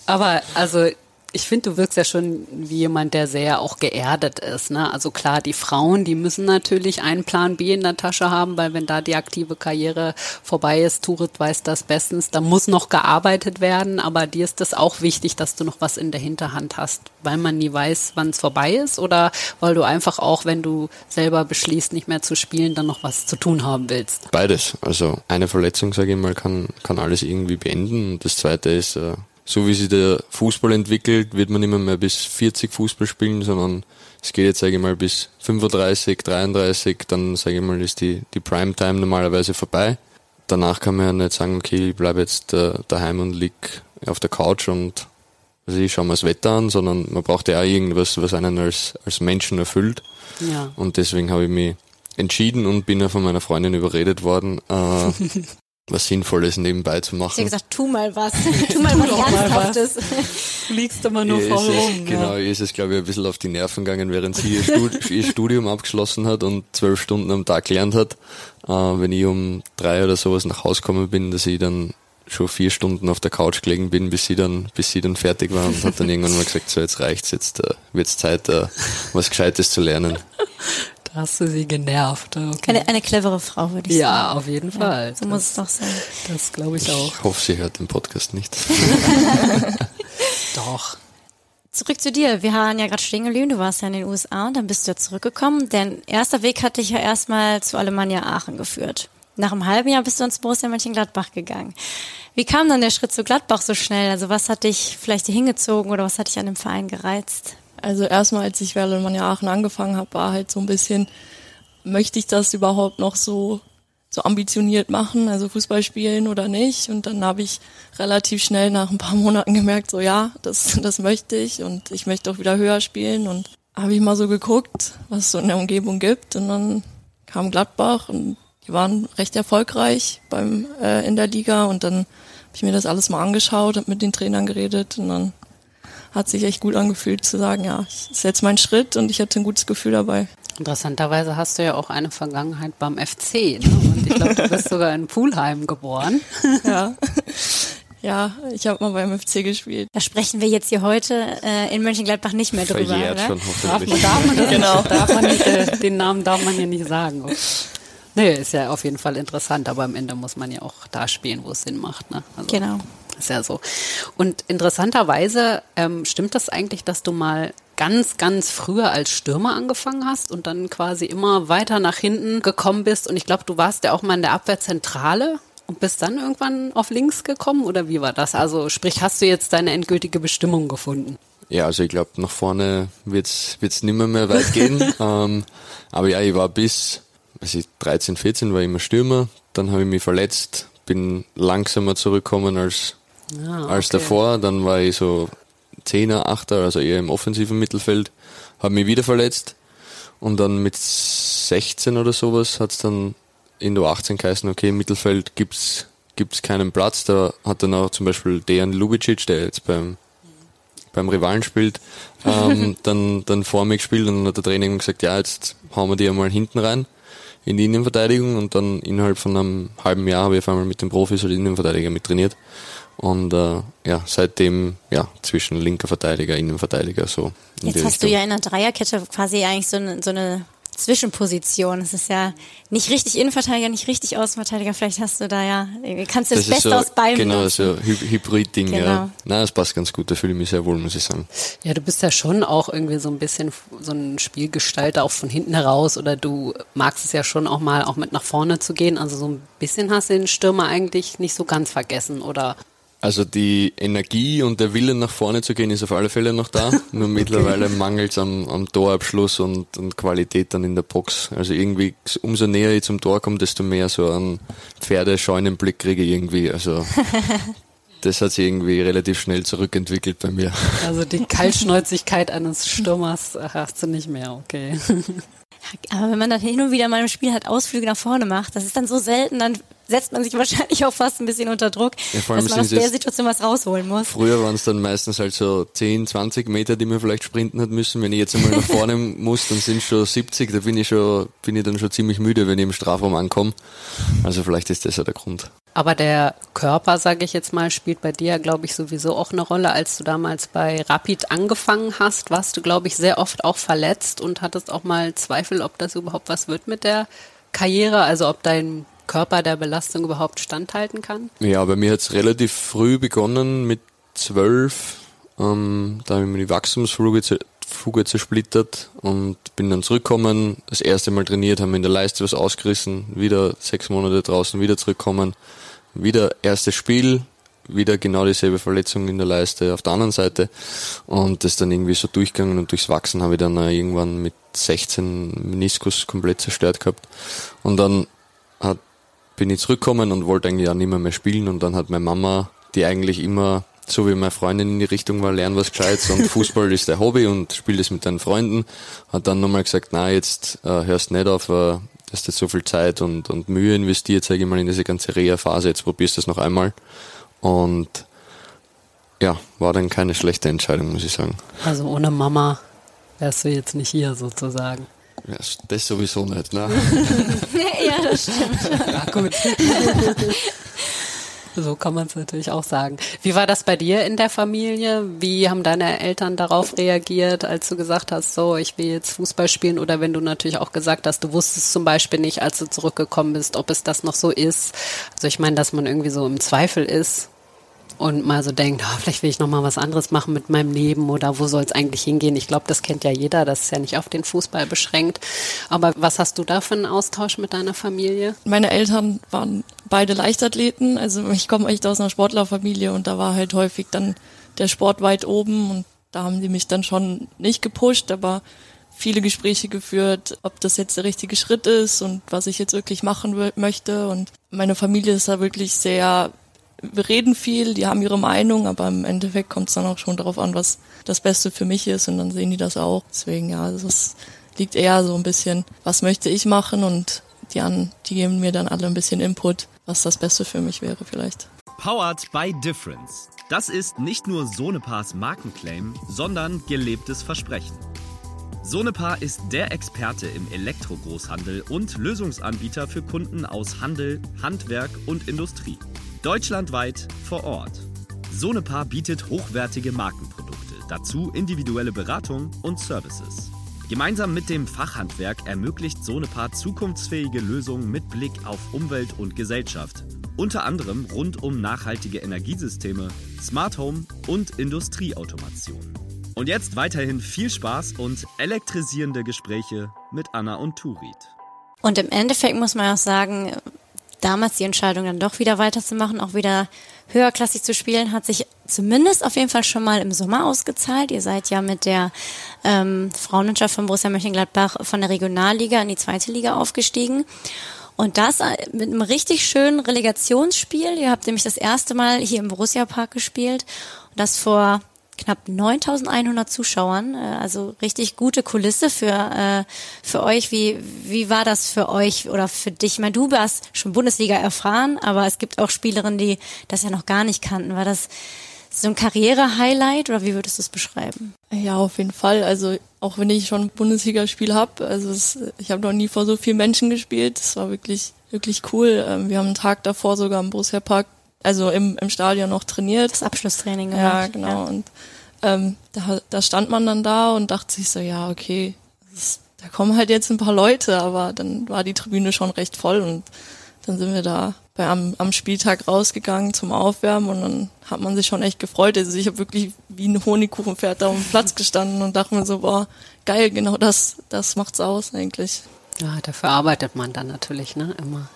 Aber also ich finde, du wirkst ja schon wie jemand, der sehr auch geerdet ist. Ne? Also klar, die Frauen, die müssen natürlich einen Plan B in der Tasche haben, weil wenn da die aktive Karriere vorbei ist, Turit weiß das bestens, da muss noch gearbeitet werden, aber dir ist das auch wichtig, dass du noch was in der Hinterhand hast, weil man nie weiß, wann es vorbei ist oder weil du einfach auch, wenn du selber beschließt, nicht mehr zu spielen, dann noch was zu tun haben willst? Beides. Also eine Verletzung, sage ich mal, kann, kann alles irgendwie beenden. Und das zweite ist, äh, so wie sich der Fußball entwickelt, wird man nicht mehr bis 40 Fußball spielen, sondern es geht jetzt, sage ich mal, bis 35, 33, dann, sage ich mal, ist die, die Primetime normalerweise vorbei. Danach kann man ja nicht sagen, okay, ich bleibe jetzt äh, daheim und lieg auf der Couch und also ich schaue mir das Wetter an, sondern man braucht ja auch irgendwas, was einen als, als Menschen erfüllt. Ja. Und deswegen habe ich mich entschieden und bin ja von meiner Freundin überredet worden, äh, (laughs) was Sinnvolles nebenbei zu machen. Ich habe gesagt, (laughs) tu mal was, tu mal was Ernsthaftes. Du liegst immer nur vor rum. Genau, ihr ist es, glaube ich, ein bisschen auf die Nerven gegangen, während sie ihr, Stud (laughs) ihr Studium abgeschlossen hat und zwölf Stunden am Tag gelernt hat. Äh, wenn ich um drei oder sowas nach Hause gekommen bin, dass ich dann schon vier Stunden auf der Couch gelegen bin, bis sie dann, bis sie dann fertig war und hat dann irgendwann mal gesagt, so jetzt reicht's, jetzt äh, wird's Zeit, äh, was Gescheites zu lernen (laughs) hast du sie genervt. Okay. Eine, eine clevere Frau, würde ich ja, sagen. Ja, auf jeden Fall. Ja, so das, muss es doch sein. Das glaube ich auch. Ich hoffe, sie hört den Podcast nicht. (laughs) doch. Zurück zu dir. Wir haben ja gerade stehen geblieben. Du warst ja in den USA und dann bist du ja zurückgekommen. Dein erster Weg hat dich ja erstmal zu Alemannia Aachen geführt. Nach einem halben Jahr bist du ins Borussia Mönchengladbach gegangen. Wie kam dann der Schritt zu Gladbach so schnell? Also was hat dich vielleicht hier hingezogen oder was hat dich an dem Verein gereizt? Also erstmal, als ich Werlemann Aachen angefangen habe, war halt so ein bisschen, möchte ich das überhaupt noch so so ambitioniert machen, also Fußball spielen oder nicht. Und dann habe ich relativ schnell nach ein paar Monaten gemerkt, so ja, das, das möchte ich und ich möchte auch wieder höher spielen. Und habe ich mal so geguckt, was es so in der Umgebung gibt. Und dann kam Gladbach und die waren recht erfolgreich beim äh, in der Liga. Und dann habe ich mir das alles mal angeschaut, habe mit den Trainern geredet und dann hat sich echt gut angefühlt zu sagen, ja, das ist jetzt mein Schritt und ich hatte ein gutes Gefühl dabei. Interessanterweise hast du ja auch eine Vergangenheit beim FC. Ne? Und ich glaube, du bist sogar in Pulheim geboren. (laughs) Ja. Ja, ich habe mal beim FC gespielt. Da sprechen wir jetzt hier heute äh, in Mönchengladbach nicht mehr drüber, Verjährt oder? schon Darf man, darf man das Genau. nicht, darf man nicht, äh, den Namen darf man ja nicht sagen. Nee, ist ja auf jeden Fall interessant, aber am Ende muss man ja auch da spielen, wo es Sinn macht. Ne? Also, Genau. Ist ja so. Und interessanterweise ähm, stimmt das eigentlich, dass du mal ganz, ganz früher als Stürmer angefangen hast und dann quasi immer weiter nach hinten gekommen bist. Und ich glaube, du warst ja auch mal in der Abwehrzentrale und bist dann irgendwann auf links gekommen oder wie war das? Also sprich, hast du jetzt deine endgültige Bestimmung gefunden? Ja, also ich glaube, nach vorne wird's wird's nimmer mehr weit gehen. (laughs) ähm, aber ja, ich war bis also ich 13, 14 war ich immer Stürmer. Dann habe ich mich verletzt, bin langsamer zurückgekommen als, Ah, als okay. davor. Dann war ich so Zehner, Achter, also eher im offensiven Mittelfeld. Habe mich wieder verletzt. Und dann mit 16 oder sowas hat's dann in der 18 geheißen, okay, im Mittelfeld gibt's gibt's keinen Platz. Da hat dann auch zum Beispiel Dejan Lubicic, der jetzt beim beim Rivalen spielt, (laughs) ähm, dann, dann vor mir gespielt und dann hat der Trainer ihm gesagt, ja, jetzt hauen wir die einmal hinten rein in die Innenverteidigung und dann innerhalb von einem halben Jahr habe ich auf einmal mit den Profis als Innenverteidiger mit trainiert. Und äh, ja, seitdem ja zwischen linker Verteidiger, Innenverteidiger so. in Jetzt hast du Richtung. ja in einer Dreierkette quasi eigentlich so eine, so eine Zwischenposition. Es ist ja nicht richtig Innenverteidiger, nicht richtig Außenverteidiger. Vielleicht hast du da ja, kannst du das, ist Beste so, aus beiden Genau, nutzen. so Hy- Hybrid-Ding, Genau. ja. Nein, das passt ganz gut, da fühle ich mich sehr wohl, muss ich sagen. Ja, du bist ja schon auch irgendwie so ein bisschen so ein Spielgestalter auch von hinten heraus oder du magst es ja schon auch mal auch mit nach vorne zu gehen. Also so ein bisschen hast du den Stürmer eigentlich nicht so ganz vergessen oder Also die Energie und der Wille nach vorne zu gehen ist auf alle Fälle noch da. (laughs) Nur mittlerweile mangelt es am, am Torabschluss und, und Qualität dann in der Box. Also irgendwie umso näher ich zum Tor komme, desto mehr so einen Pferdescheunenblick kriege ich irgendwie. Also (laughs) das hat sich irgendwie relativ schnell zurückentwickelt bei mir. also die (laughs) Kaltschnäuzigkeit eines Stürmers hast du nicht mehr, okay. Aber wenn man dann hin und wieder mal im Spiel halt Ausflüge nach vorne macht, das ist dann so selten, dann setzt man sich (laughs) wahrscheinlich auch fast ein bisschen unter Druck, Ja, dass man aus der Situation was rausholen muss. Früher waren es dann meistens halt so 10, 20 Meter, die man vielleicht sprinten hat müssen. Wenn ich jetzt einmal nach vorne (laughs) muss, dann sind es schon 70, da bin ich schon, bin ich dann schon ziemlich müde, wenn ich im Strafraum ankomme. Also vielleicht ist das ja der Grund. Aber der Körper, sage ich jetzt mal, spielt bei dir, glaube ich, sowieso auch eine Rolle. Als du damals bei Rapid angefangen hast, warst du, glaube ich, sehr oft auch verletzt und hattest auch mal Zweifel, ob das überhaupt was wird mit der Karriere, also ob dein Körper der Belastung überhaupt standhalten kann. Ja, bei mir hat's relativ früh begonnen, mit zwölf. Ähm, da habe ich mir die Wachstumsfuge Fuge zersplittert und bin dann zurückgekommen, das erste Mal trainiert, haben in der Leiste was ausgerissen, wieder sechs Monate draußen, wieder zurückkommen, wieder erstes Spiel, wieder genau dieselbe Verletzung in der Leiste auf der anderen Seite. Und das dann irgendwie so durchgegangen und durchs Wachsen habe ich dann irgendwann mit 16 Meniskus komplett zerstört gehabt. Und dann hat bin ich zurückgekommen und wollte eigentlich auch nicht mehr, mehr spielen. Und dann hat meine Mama, die eigentlich immer, so wie meine Freundin in die Richtung war, lern was Gescheites und (laughs) Fußball ist der Hobby und spiel das mit deinen Freunden, hat dann nochmal gesagt, na jetzt äh, hörst nicht auf, äh, du hast jetzt so viel Zeit und, und Mühe investiert, sage ich mal, in diese ganze Reha-Phase, jetzt probierst du es noch einmal und ja, war dann keine schlechte Entscheidung, muss ich sagen. Also ohne Mama wärst du jetzt nicht hier sozusagen. Ja, das sowieso nicht, ne? (laughs) ja, das stimmt. Ja, gut. (laughs) So kann man es natürlich auch sagen. Wie war das bei dir in der Familie? Wie haben deine Eltern darauf reagiert, als du gesagt hast, so, ich will jetzt Fußball spielen? Oder wenn du natürlich auch gesagt hast, du wusstest zum Beispiel nicht, als du zurückgekommen bist, ob es das noch so ist. Also ich meine, dass man irgendwie so im Zweifel ist und mal so denkt, ah, vielleicht will ich noch mal was anderes machen mit meinem Leben oder wo soll es eigentlich hingehen? Ich glaube, das kennt ja jeder, das ist ja nicht auf den Fußball beschränkt. Aber was hast du da für einen Austausch mit deiner Familie? Meine Eltern waren beide Leichtathleten, also ich komme echt aus einer Sportlerfamilie und da war halt häufig dann der Sport weit oben und da haben die mich dann schon nicht gepusht, aber viele Gespräche geführt, ob das jetzt der richtige Schritt ist und was ich jetzt wirklich machen möchte. Und meine Familie ist da wirklich sehr, wir reden viel, die haben ihre Meinung, aber im Endeffekt kommt es dann auch schon darauf an, was das Beste für mich ist und dann sehen die das auch. Deswegen ja, es liegt eher so ein bisschen, was möchte ich machen und die, an, die geben mir dann alle ein bisschen Input, was das Beste für mich wäre vielleicht. Powered by Difference. Das ist nicht nur Sonepars Markenclaim, sondern gelebtes Versprechen. Sonepar ist der Experte im Elektrogroßhandel und Lösungsanbieter für Kunden aus Handel, Handwerk und Industrie. Deutschlandweit vor Ort. Sonepar bietet hochwertige Markenprodukte, dazu individuelle Beratung und Services. Gemeinsam mit dem Fachhandwerk ermöglicht Sonepar zukunftsfähige Lösungen mit Blick auf Umwelt und Gesellschaft. Unter anderem rund um nachhaltige Energiesysteme, Smart Home und Industrieautomation. Und jetzt weiterhin viel Spaß und elektrisierende Gespräche mit Anna und Turit. Und im Endeffekt muss man auch sagen, damals die Entscheidung dann doch wieder weiterzumachen, auch wieder höherklassig zu spielen, hat sich zumindest auf jeden Fall schon mal im Sommer ausgezahlt. Ihr seid ja mit der ähm, Frauenmannschaft von Borussia Mönchengladbach von der Regionalliga in die zweite Liga aufgestiegen. Und das äh, mit einem richtig schönen Relegationsspiel. Ihr habt nämlich das erste Mal hier im Borussia Park gespielt. Und das vor knapp 9100 Zuschauern, äh, also richtig gute Kulisse für, äh, für euch. Wie, wie war das für euch oder für dich? Ich meine, du warst schon Bundesliga erfahren, aber es gibt auch Spielerinnen, die das ja noch gar nicht kannten. War das so ein Karriere-Highlight oder wie würdest du es beschreiben? Ja, auf jeden Fall. Also auch wenn ich schon Bundesligaspiel habe, also es, ich habe noch nie vor so vielen Menschen gespielt. Das war wirklich wirklich cool. Ähm, wir haben einen Tag davor sogar im Borussia Park also im, im Stadion noch trainiert. Das Abschlusstraining gemacht. Ja, genau. Ja. Und ähm, da, da stand man dann da und dachte sich so, ja, okay, ist, da kommen halt jetzt ein paar Leute, aber dann war die Tribüne schon recht voll und dann sind wir da bei, am, am Spieltag rausgegangen zum Aufwärmen und dann hat man sich schon echt gefreut. Also ich habe wirklich wie ein Honigkuchenpferd da auf dem Platz gestanden und dachte mir so, boah, geil, genau das, das macht's aus eigentlich. Ja, dafür arbeitet man dann natürlich, ne, immer.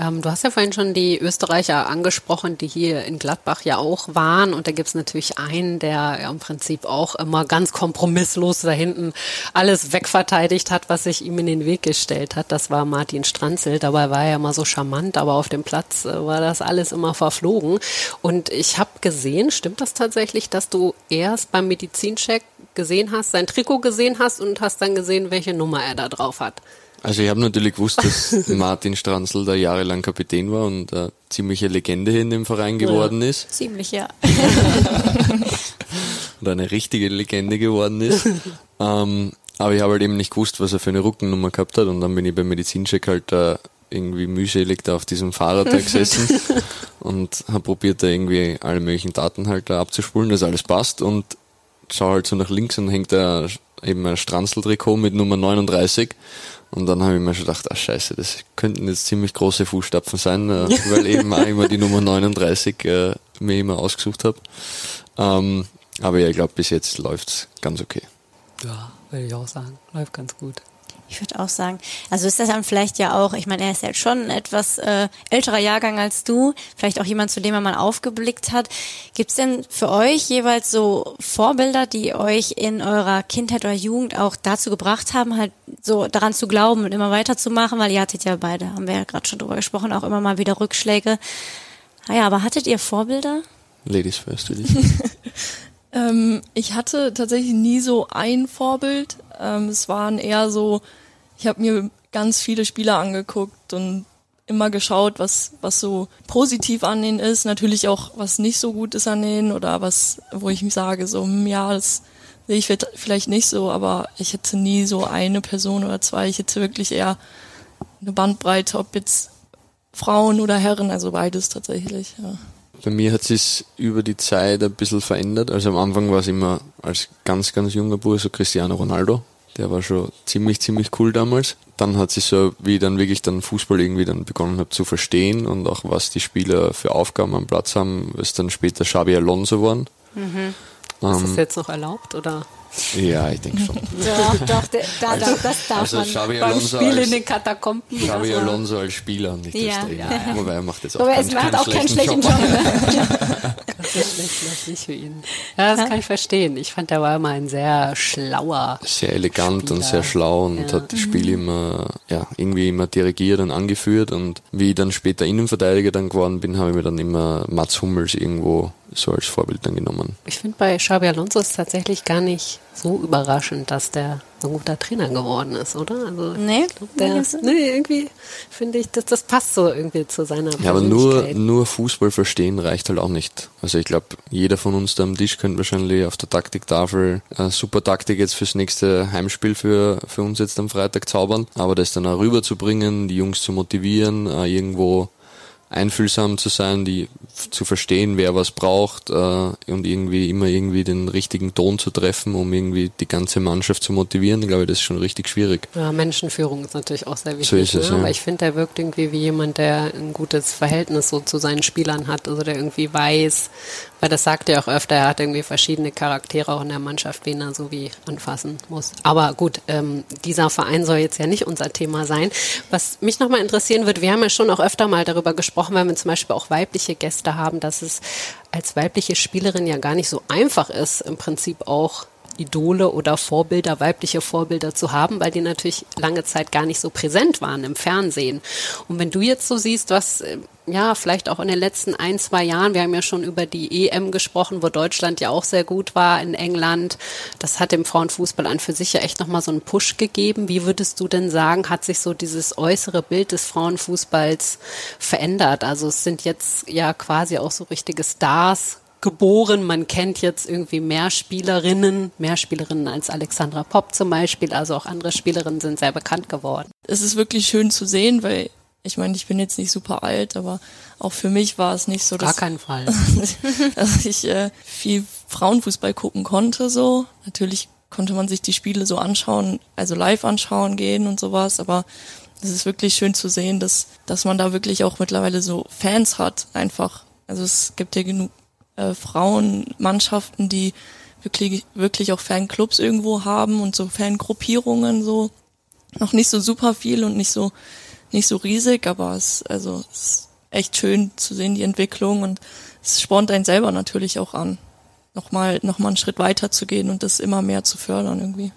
Ähm, du hast ja vorhin schon die Österreicher angesprochen, die hier in Gladbach ja auch waren. Und da gibt's natürlich einen, der ja im Prinzip auch immer ganz kompromisslos da hinten alles wegverteidigt hat, was sich ihm in den Weg gestellt hat. Das war Martin Stranzel. Dabei war er immer so charmant, aber auf dem Platz äh, war das alles immer verflogen. Und ich habe gesehen, stimmt das tatsächlich, dass du erst beim Medizincheck gesehen hast, sein Trikot gesehen hast und hast dann gesehen, welche Nummer er da drauf hat? Also ich habe natürlich gewusst, dass (laughs) Martin Stranzl da jahrelang Kapitän war und eine ziemliche Legende in dem Verein geworden ist. Ziemlich, ja. (laughs) und eine richtige Legende geworden ist. ähm, aber ich habe halt eben nicht gewusst, was er für eine Rückennummer gehabt hat und dann bin ich beim Medizincheck halt da irgendwie mühselig da auf diesem Fahrrad da gesessen (laughs) und habe probiert da irgendwie alle möglichen Daten halt da abzuspulen, dass alles passt und schau halt so nach links und hängt da eben ein Stranzl-Trikot mit Nummer 39 und dann habe ich mir schon gedacht, ah scheiße, das könnten jetzt ziemlich große Fußstapfen sein, äh, (laughs) weil eben auch immer die Nummer 39 äh, mir immer ausgesucht habe. Ähm, aber ja, ich glaube, bis jetzt läuft's ganz okay. Ja, würde ich auch sagen. Läuft ganz gut. Ich würde auch sagen, also ist das dann vielleicht ja auch, ich meine, er ist ja schon ein etwas äh, älterer Jahrgang als du, vielleicht auch jemand, zu dem er mal aufgeblickt hat. Gibt es denn für euch jeweils so Vorbilder, die euch in eurer Kindheit oder Jugend auch dazu gebracht haben, halt so daran zu glauben und immer weiterzumachen? Weil ihr hattet ja beide, haben wir ja gerade schon drüber gesprochen, auch immer mal wieder Rückschläge. Naja, aber hattet ihr Vorbilder? Ladies first, will ich. (laughs) ähm, ich hatte tatsächlich nie so ein Vorbild. Ähm, es waren eher so ich habe mir ganz viele Spieler angeguckt und immer geschaut, was, was so positiv an denen ist, natürlich auch, was nicht so gut ist an denen oder was, wo ich mich sage, so, hm, ja, das sehe ich vielleicht nicht so, aber ich hätte nie so eine Person oder zwei, ich hätte wirklich eher eine Bandbreite, ob jetzt Frauen oder Herren, also beides tatsächlich, ja. Bei mir hat sich über die Zeit ein bisschen verändert. Also am Anfang war es immer als ganz, ganz junger Bub so Cristiano Ronaldo. Der war schon ziemlich, ziemlich cool damals. Dann hat sich so, wie ich dann wirklich dann Fußball irgendwie dann begonnen habe zu verstehen und auch was die Spieler für Aufgaben am Platz haben, ist dann später Xabi Alonso geworden. Mhm. Ähm, ist das jetzt noch erlaubt oder? Ja, ich denke schon. (laughs) Doch, der, da, da, das darf also man beim Spiel als, in den Katakomben. Also. Alonso als Spieler nicht ja. als Trainer. Ja, ja. Wobei er macht jetzt auch Aber es macht auch keinen schlechten Job. Job. (laughs) läuft nicht für ihn. Ja, das kann ich verstehen. Ich fand, der war immer ein sehr schlauer. Sehr elegant Spieler. und sehr schlau und Ja. hat das Spiel immer, ja, irgendwie immer dirigiert und angeführt. Und wie ich dann später Innenverteidiger dann geworden bin, habe ich mir dann immer Mats Hummels irgendwo so als Vorbild dann genommen. Ich finde bei Xabi Alonso ist es tatsächlich gar nicht so überraschend, dass der ein guter Trainer geworden ist, oder? Also, Nee, glaub, der, nee, irgendwie finde ich, das, das passt so irgendwie zu seiner Ja, aber nur, nur Fußball verstehen reicht halt auch nicht. Also ich glaube, jeder von uns da am Tisch könnte wahrscheinlich auf der Taktiktafel eine super Taktik jetzt fürs nächste Heimspiel für, für uns jetzt am Freitag zaubern. Aber das dann auch rüberzubringen, die Jungs zu motivieren, äh, irgendwo einfühlsam zu sein, die zu verstehen, wer was braucht äh, und irgendwie immer irgendwie den richtigen Ton zu treffen, um irgendwie die ganze Mannschaft zu motivieren, glaube ich, das ist schon richtig schwierig. Ja, Menschenführung ist natürlich auch sehr wichtig. So ist es, ne? ja. Aber ich finde, der wirkt irgendwie wie jemand, der ein gutes Verhältnis so zu seinen Spielern hat, also der irgendwie weiß, weil das sagt er auch öfter, er hat irgendwie verschiedene Charaktere auch in der Mannschaft, wen er so wie anfassen muss. Aber gut, ähm, dieser Verein soll jetzt ja nicht unser Thema sein. Was mich nochmal interessieren wird, wir haben ja schon auch öfter mal darüber gesprochen, wenn wir zum Beispiel auch weibliche Gäste haben, dass es als weibliche Spielerin ja gar nicht so einfach ist, im Prinzip auch Idole oder Vorbilder, weibliche Vorbilder zu haben, weil die natürlich lange Zeit gar nicht so präsent waren im Fernsehen. Und wenn du jetzt so siehst, was äh, ja vielleicht auch in den letzten ein, zwei Jahren, wir haben ja schon über die EM gesprochen, wo Deutschland ja auch sehr gut war in England, das hat dem Frauenfußball an für sich ja echt nochmal so einen Push gegeben. Wie würdest du denn sagen, hat sich so dieses äußere Bild des Frauenfußballs verändert? Also es sind jetzt ja quasi auch so richtige Stars geboren. Man kennt jetzt irgendwie mehr Spielerinnen, mehr Spielerinnen als Alexandra Popp zum Beispiel. Also auch andere Spielerinnen sind sehr bekannt geworden. Es ist wirklich schön zu sehen, weil ich meine, ich bin jetzt nicht super alt, aber auch für mich war es nicht so, Gar dass, keinen Fall. (laughs) dass ich äh, viel Frauenfußball gucken konnte. So natürlich konnte man sich die Spiele so anschauen, also live anschauen gehen und sowas. Aber es ist wirklich schön zu sehen, dass dass man da wirklich auch mittlerweile so Fans hat. Einfach. Also es gibt ja genug äh, Frauenmannschaften, die wirklich wirklich auch Fanclubs irgendwo haben und so Fangruppierungen so noch nicht so super viel und nicht so nicht so riesig, aber es also es ist echt schön zu sehen die Entwicklung und es spornt einen selber natürlich auch an, nochmal noch mal einen Schritt weiter zu gehen und das immer mehr zu fördern irgendwie.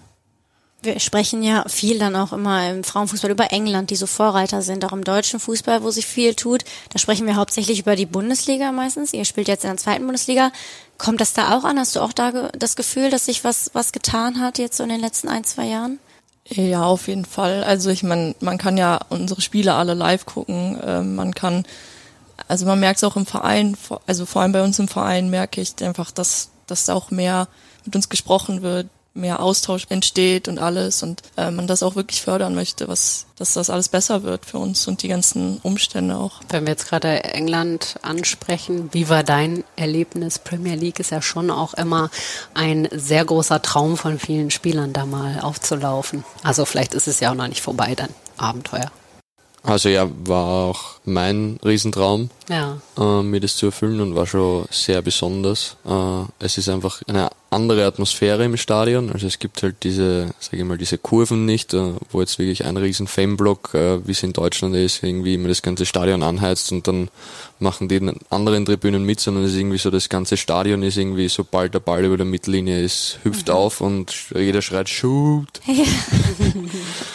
Wir sprechen ja viel dann auch immer im Frauenfußball über England, die so Vorreiter sind, auch im deutschen Fußball, wo sich viel tut. Da sprechen wir hauptsächlich über die Bundesliga meistens. Ihr spielt jetzt in der zweiten Bundesliga. Kommt das da auch an? Hast du auch da das Gefühl, dass sich was, was getan hat jetzt so in den letzten ein, zwei Jahren? Ja, auf jeden Fall. Also ich meine, man kann ja unsere Spiele alle live gucken. Ähm, man kann, also man merkt es auch im Verein, also vor allem bei uns im Verein merke ich einfach, dass, dass da auch mehr mit uns gesprochen wird, mehr Austausch entsteht und alles und äh, man das auch wirklich fördern möchte, was, dass das alles besser wird für uns und die ganzen Umstände auch. Wenn wir jetzt gerade England ansprechen, wie war dein Erlebnis? Premier League ist ja schon auch immer ein sehr großer Traum von vielen Spielern, da mal aufzulaufen. Also vielleicht ist es ja auch noch nicht vorbei, dann Abenteuer. Also ja, war auch mein Riesentraum, Ja. äh, mir das zu erfüllen und war schon sehr besonders. Äh, es ist einfach eine andere Atmosphäre im Stadion. Also es gibt halt diese, sage ich mal, diese Kurven nicht, äh, wo jetzt wirklich ein riesen Fanblock, äh, wie es in Deutschland ist, irgendwie immer das ganze Stadion anheizt und dann machen die anderen Tribünen mit, sondern es ist irgendwie so, das ganze Stadion ist irgendwie, sobald der Ball über der Mittellinie ist, hüpft auf und jeder schreit Shoot. (laughs) (laughs)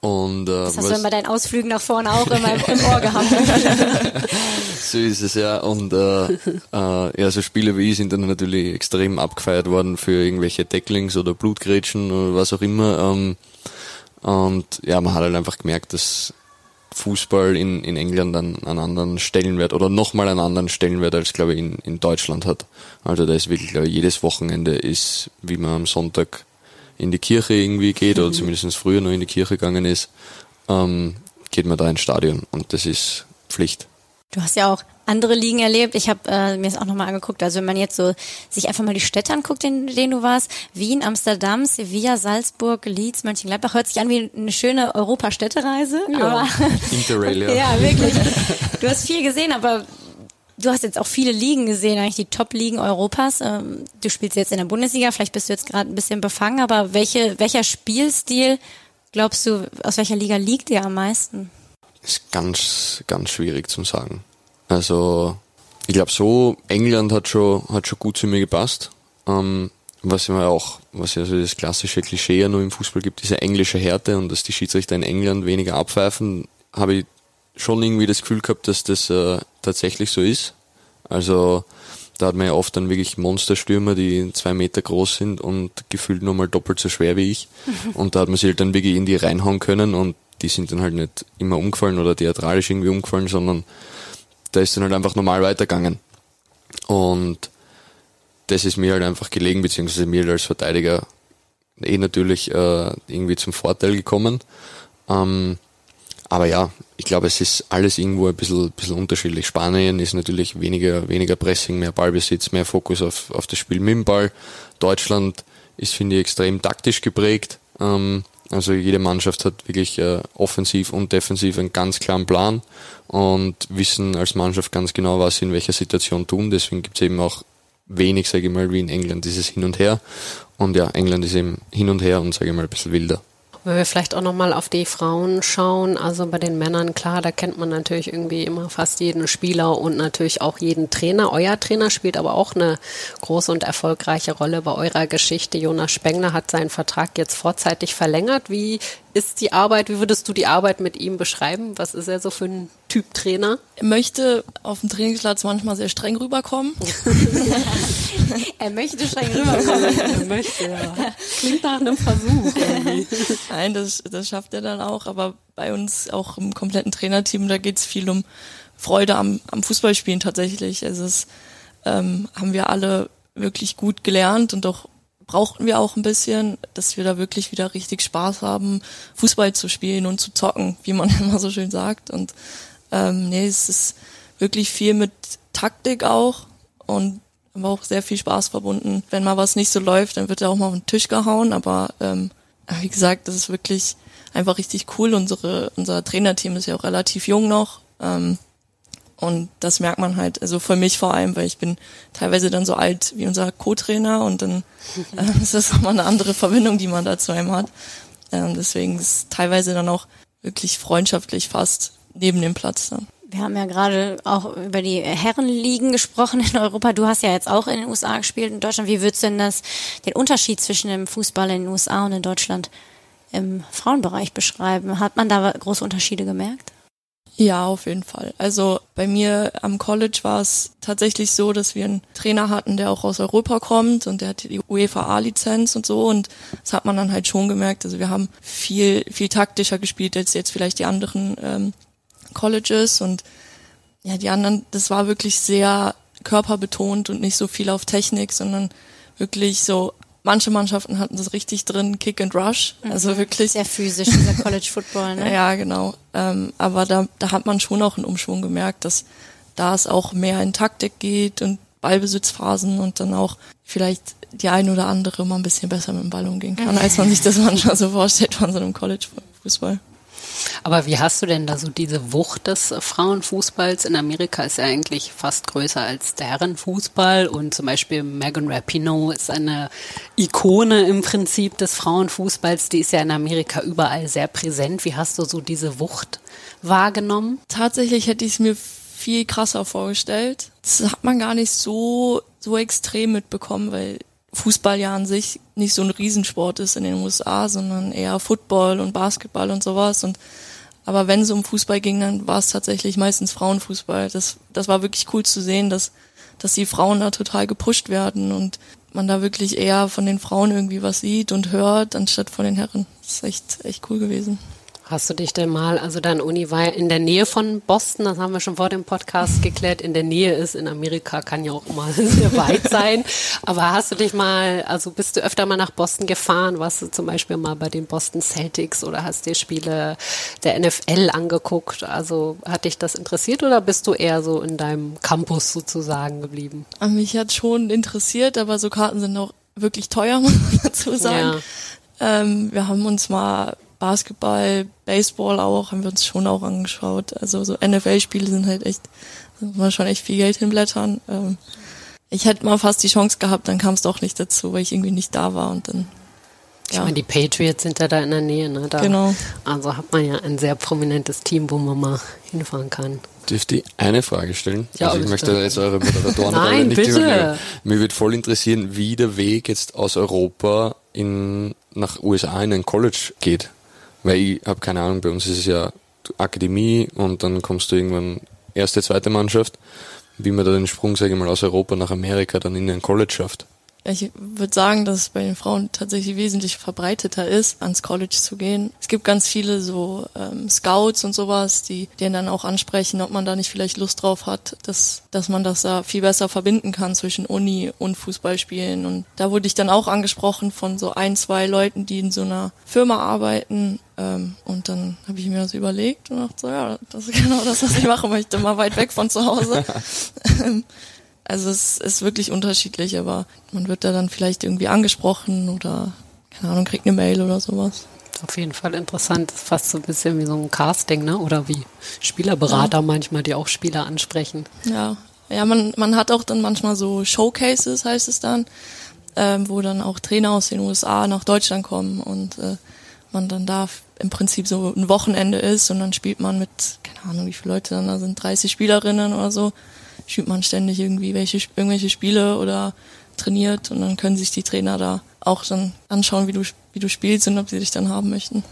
Und, äh, Das hast du dann bei deinen Ausflügen nach vorne auch immer im, im (laughs) Ohr gehabt. (laughs) So ist es ja. Und äh, äh, ja, so Spiele wie ich sind dann natürlich extrem abgefeiert worden für irgendwelche Tacklings oder Blutgrätschen oder was auch immer. Ähm, und ja, man hat halt einfach gemerkt, dass Fußball in, in England einen, einen anderen Stellenwert oder nochmal einen anderen Stellenwert als glaube ich in, in Deutschland hat. Also da ist wirklich, glaube ich, jedes Wochenende ist, wie man am Sonntag in die Kirche irgendwie geht oder zumindest früher noch in die Kirche gegangen ist, ähm, geht man da ins Stadion und das ist Pflicht. Du hast ja auch andere Ligen erlebt. Ich habe äh, mir das auch nochmal angeguckt. Also wenn man jetzt so sich einfach mal die Städte anguckt, in denen du warst, Wien, Amsterdam, Sevilla, Salzburg, Leeds, Mönchengladbach, hört sich an wie eine schöne Europastädtereise. Aber Interrail, (laughs) ja. ja, wirklich. Du hast viel gesehen, aber du hast jetzt auch viele Ligen gesehen, eigentlich die Top-Ligen Europas. Ähm, Du spielst jetzt in der Bundesliga, vielleicht bist du jetzt gerade ein bisschen befangen, aber welche, welcher Spielstil glaubst du, aus welcher Liga liegt dir am meisten? ist ganz, ganz schwierig zu sagen. Also ich glaube so, England hat schon, hat schon gut zu mir gepasst. Ähm, was ja auch, was ja so das klassische Klischee ja nur im Fußball gibt, diese englische Härte und dass die Schiedsrichter in England weniger abpfeifen, habe ich schon irgendwie das Gefühl gehabt, dass das äh, tatsächlich so ist. Also da hat man ja oft dann wirklich Monsterstürmer, die zwei Meter groß sind und gefühlt nur mal doppelt so schwer wie ich. (laughs) Und da hat man sich halt dann wirklich in die reinhauen können und die sind dann halt nicht immer umgefallen oder theatralisch irgendwie umgefallen, sondern da ist dann halt einfach normal weitergegangen. Und das ist mir halt einfach gelegen, beziehungsweise mir halt als Verteidiger eh natürlich äh, irgendwie zum Vorteil gekommen. Ähm, aber ja, ich glaube, es ist alles irgendwo ein bisschen, bisschen unterschiedlich. Spanien ist natürlich weniger, weniger Pressing, mehr Ballbesitz, mehr Fokus auf, auf das Spiel mit dem Ball. Deutschland ist, finde ich, extrem taktisch geprägt. Ähm, also jede Mannschaft hat wirklich äh, offensiv und defensiv einen ganz klaren Plan und wissen als Mannschaft ganz genau, was sie in welcher Situation tun. Deswegen gibt es eben auch wenig, sage ich mal, wie in England dieses Hin und Her. Und ja, England ist eben hin und her und sage ich mal ein bisschen wilder. Wenn wir vielleicht auch nochmal auf die Frauen schauen, also bei den Männern, klar, da kennt man natürlich irgendwie immer fast jeden Spieler und natürlich auch jeden Trainer. Euer Trainer spielt aber auch eine große und erfolgreiche Rolle bei eurer Geschichte. Jonas Spengler hat seinen Vertrag jetzt vorzeitig verlängert. Wie ist die Arbeit, wie würdest du die Arbeit mit ihm beschreiben? Was ist er so für ein Typ Trainer? Er möchte auf dem Trainingsplatz manchmal sehr streng rüberkommen. (laughs) (laughs) er möchte streng rüberkommen. (laughs) er möchte, ja. Klingt nach einem Versuch irgendwie. (laughs) Nein, das, das schafft er dann auch, aber bei uns auch im kompletten Trainerteam, da geht es viel um Freude am, am Fußballspielen tatsächlich. Also es ähm, haben wir alle wirklich gut gelernt und auch brauchten wir auch ein bisschen, dass wir da wirklich wieder richtig Spaß haben, Fußball zu spielen und zu zocken, wie man immer so schön sagt. Und ähm, nee, es ist wirklich viel mit Taktik auch und aber auch sehr viel Spaß verbunden. Wenn mal was nicht so läuft, dann wird er auch mal auf den Tisch gehauen, aber ähm, wie gesagt, das ist wirklich einfach richtig cool. Unsere, unser Trainerteam ist ja auch relativ jung noch. Ähm, und das merkt man halt, also für mich vor allem, weil ich bin teilweise dann so alt wie unser Co-Trainer und dann (laughs) äh, ist das nochmal eine andere Verbindung, die man da zu einem hat. Ähm, deswegen ist es teilweise dann auch wirklich freundschaftlich fast neben dem Platz dann. Wir haben ja gerade auch über die Herrenligen gesprochen in Europa. Du hast ja jetzt auch in den USA gespielt, in Deutschland. Wie würdest du denn das, den Unterschied zwischen dem Fußball in den USA und in Deutschland im Frauenbereich beschreiben? Hat man da große Unterschiede gemerkt? Ja, auf jeden Fall. Also bei mir am College war es tatsächlich so, dass wir einen Trainer hatten, der auch aus Europa kommt und der hat die UEFA A-Lizenz und so und das hat man dann halt schon gemerkt. Also wir haben viel, viel taktischer gespielt als jetzt vielleicht die anderen ähm, Colleges und ja, die anderen, das war wirklich sehr körperbetont und nicht so viel auf Technik, sondern wirklich so Manche Mannschaften hatten das richtig drin, Kick and Rush. Mhm. Also wirklich. Sehr physisch, dieser College Football, ne? (laughs) ja, genau. Ähm, aber da, da hat man schon auch einen Umschwung gemerkt, dass da es auch mehr in Taktik geht und Ballbesitzphasen und dann auch vielleicht die ein oder andere mal ein bisschen besser mit dem Ball umgehen kann, als man sich das manchmal so vorstellt von so einem College-Fußball. Aber wie hast du denn da so diese Wucht des Frauenfußballs? In Amerika ist er eigentlich fast größer als der Herrenfußball und zum Beispiel Megan Rapinoe ist eine Ikone im Prinzip des Frauenfußballs. Die ist ja in Amerika überall sehr präsent. Wie hast du so diese Wucht wahrgenommen? Tatsächlich hätte ich es mir viel krasser vorgestellt. Das hat man gar nicht so, so extrem mitbekommen, weil Fußball ja an sich nicht so ein Riesensport ist in den USA, sondern eher Football und Basketball und sowas. Und aber wenn es um Fußball ging, dann war es tatsächlich meistens Frauenfußball. Das, das war wirklich cool zu sehen, dass, dass die Frauen da total gepusht werden und man da wirklich eher von den Frauen irgendwie was sieht und hört, anstatt von den Herren. Das ist echt, echt cool gewesen. Hast du dich denn mal, also deine Uni war in der Nähe von Boston, das haben wir schon vor dem Podcast geklärt, in der Nähe ist, in Amerika kann ja auch mal (laughs) sehr weit sein, aber hast du dich mal, also bist du öfter mal nach Boston gefahren, warst du zum Beispiel mal bei den Boston Celtics oder hast dir Spiele der NFL angeguckt, also hat dich das interessiert oder bist du eher so in deinem Campus sozusagen geblieben? Mich hat schon interessiert, aber so Karten sind auch wirklich teuer, (laughs) muss man dazu sagen. Ja. Ähm, wir haben uns mal Basketball, Baseball auch, haben wir uns schon auch angeschaut. Also so NFL-Spiele sind halt echt, da muss man schon echt viel Geld hinblättern. Ähm, ich hätte mal fast die Chance gehabt, dann kam es doch nicht dazu, weil ich irgendwie nicht da war und dann Ich meine, die Patriots sind ja da in der Nähe, ne? Da, Genau. Also hat man ja ein sehr prominentes Team, wo man mal hinfahren kann. Dürfte ich eine Frage stellen? Ja, also ich möchte jetzt eure Moderatoren Nein, nicht bitte. Mir würde voll interessieren, wie der Weg jetzt aus Europa in, nach USA in ein College geht. Weil ich habe keine Ahnung, bei uns ist es ja Akademie und dann kommst du irgendwann erste, zweite Mannschaft. Wie man da den Sprung, sage ich mal, aus Europa nach Amerika dann in ein College schafft. Ich würde sagen, dass es bei den Frauen tatsächlich wesentlich verbreiteter ist, ans College zu gehen. Es gibt ganz viele so ähm, Scouts und sowas, die den dann auch ansprechen, ob man da nicht vielleicht Lust drauf hat, dass, dass man das da viel besser verbinden kann zwischen Uni und Fußballspielen. Und da wurde ich dann auch angesprochen von so ein, zwei Leuten, die in so einer Firma arbeiten. Ähm, und dann habe ich mir das überlegt und dachte so, ja, das ist genau das, was ich machen möchte, mal weit weg von zu Hause. (laughs) Also es ist wirklich unterschiedlich, aber man wird da dann vielleicht irgendwie angesprochen oder, keine Ahnung, kriegt eine Mail oder sowas. Auf jeden Fall interessant. Das ist fast so ein bisschen wie so ein Casting, ne? Oder wie Spielerberater manchmal, die auch Spieler ansprechen. Ja, ja, man, man hat auch dann manchmal so Showcases, heißt es dann, ähm, wo dann auch Trainer aus den USA nach Deutschland kommen und äh, man dann da im Prinzip so ein Wochenende ist und dann spielt man mit, keine Ahnung, wie viele Leute dann da sind, 30 Spielerinnen oder so, spielt man ständig irgendwie welche, irgendwelche Spiele oder trainiert und dann können sich die Trainer da auch dann anschauen, wie du, wie du spielst und ob sie dich dann haben möchten.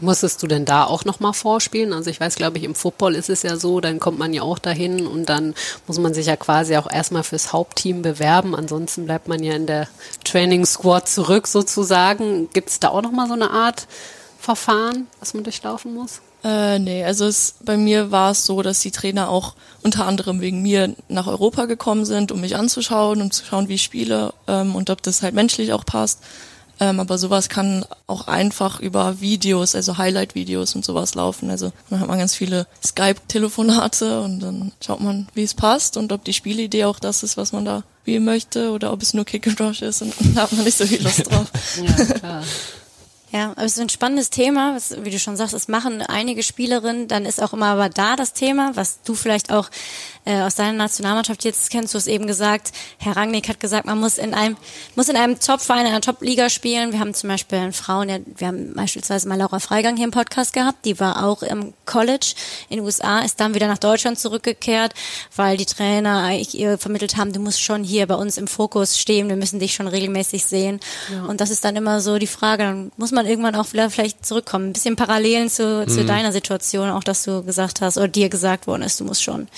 Musstest du denn da auch nochmal vorspielen? Also ich weiß, glaube ich, im Football ist es ja so, dann kommt man ja auch dahin und dann muss man sich ja quasi auch erstmal fürs Hauptteam bewerben. Ansonsten bleibt man ja in der Training Squad zurück sozusagen. Gibt es da auch nochmal so eine Art Verfahren, was man durchlaufen muss? Äh, nee, also es, bei mir war es so, dass die Trainer auch unter anderem wegen mir nach Europa gekommen sind, um mich anzuschauen, um zu schauen, wie ich spiele ähm, und ob das halt menschlich auch passt. Ähm, aber sowas kann auch einfach über Videos, also Highlight-Videos und sowas laufen. Also dann hat man ganz viele Skype-Telefonate und dann schaut man, wie es passt und ob die Spielidee auch das ist, was man da spielen möchte oder ob es nur Kick and Rush ist und (laughs) da hat man nicht so viel Lust drauf. Ja, klar. Ja, aber es ist ein spannendes Thema, was, wie du schon sagst, es machen einige Spielerinnen, dann ist auch immer aber da das Thema, was du vielleicht auch äh, aus deiner Nationalmannschaft jetzt kennst, du hast eben gesagt, Herr Rangnick hat gesagt, man muss in einem, muss in einem Top-Verein, in einer Top-Liga spielen. Wir haben zum Beispiel einen Frauen, der, wir haben beispielsweise mal Laura Freigang hier im Podcast gehabt, die war auch im College in den USA, ist dann wieder nach Deutschland zurückgekehrt, weil die Trainer eigentlich ihr vermittelt haben, du musst schon hier bei uns im Fokus stehen, wir müssen dich schon regelmäßig sehen. Und das ist dann immer so die Frage, dann muss man irgendwann auch wieder vielleicht zurückkommen. Ein bisschen Parallelen zu, zu deiner Situation, auch dass du gesagt hast, oder dir gesagt worden ist, du musst schon,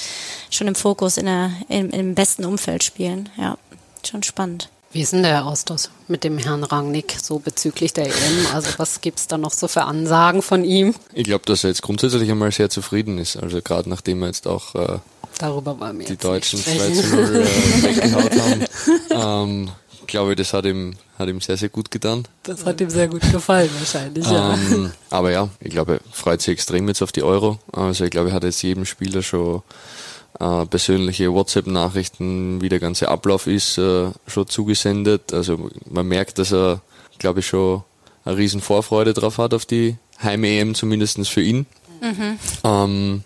schon im Fokus in der, im, im besten Umfeld spielen. Ja, schon spannend. Wie ist denn der Austausch mit dem Herrn Rangnick so bezüglich der EM? Also was gibt's da noch so für Ansagen von ihm? Ich glaube, dass er jetzt grundsätzlich einmal sehr zufrieden ist. Also gerade nachdem er jetzt auch äh, die jetzt Deutschen nicht 2 sprechen. zu 0 äh, weggehaut haben. (laughs) Ähm, glaube das hat ihm, hat ihm sehr, sehr gut getan. Das hat ihm sehr gut gefallen wahrscheinlich, ja. Ähm, aber ja, ich glaube, er freut sich extrem jetzt auf die Euro. Also ich glaube, er hat jetzt jedem Spieler schon äh, persönliche WhatsApp-Nachrichten, wie der ganze Ablauf ist, äh, schon zugesendet. Also man merkt, dass er, glaube ich, schon eine riesen Vorfreude drauf hat auf die Heim-EM, zumindest für ihn. Ähm,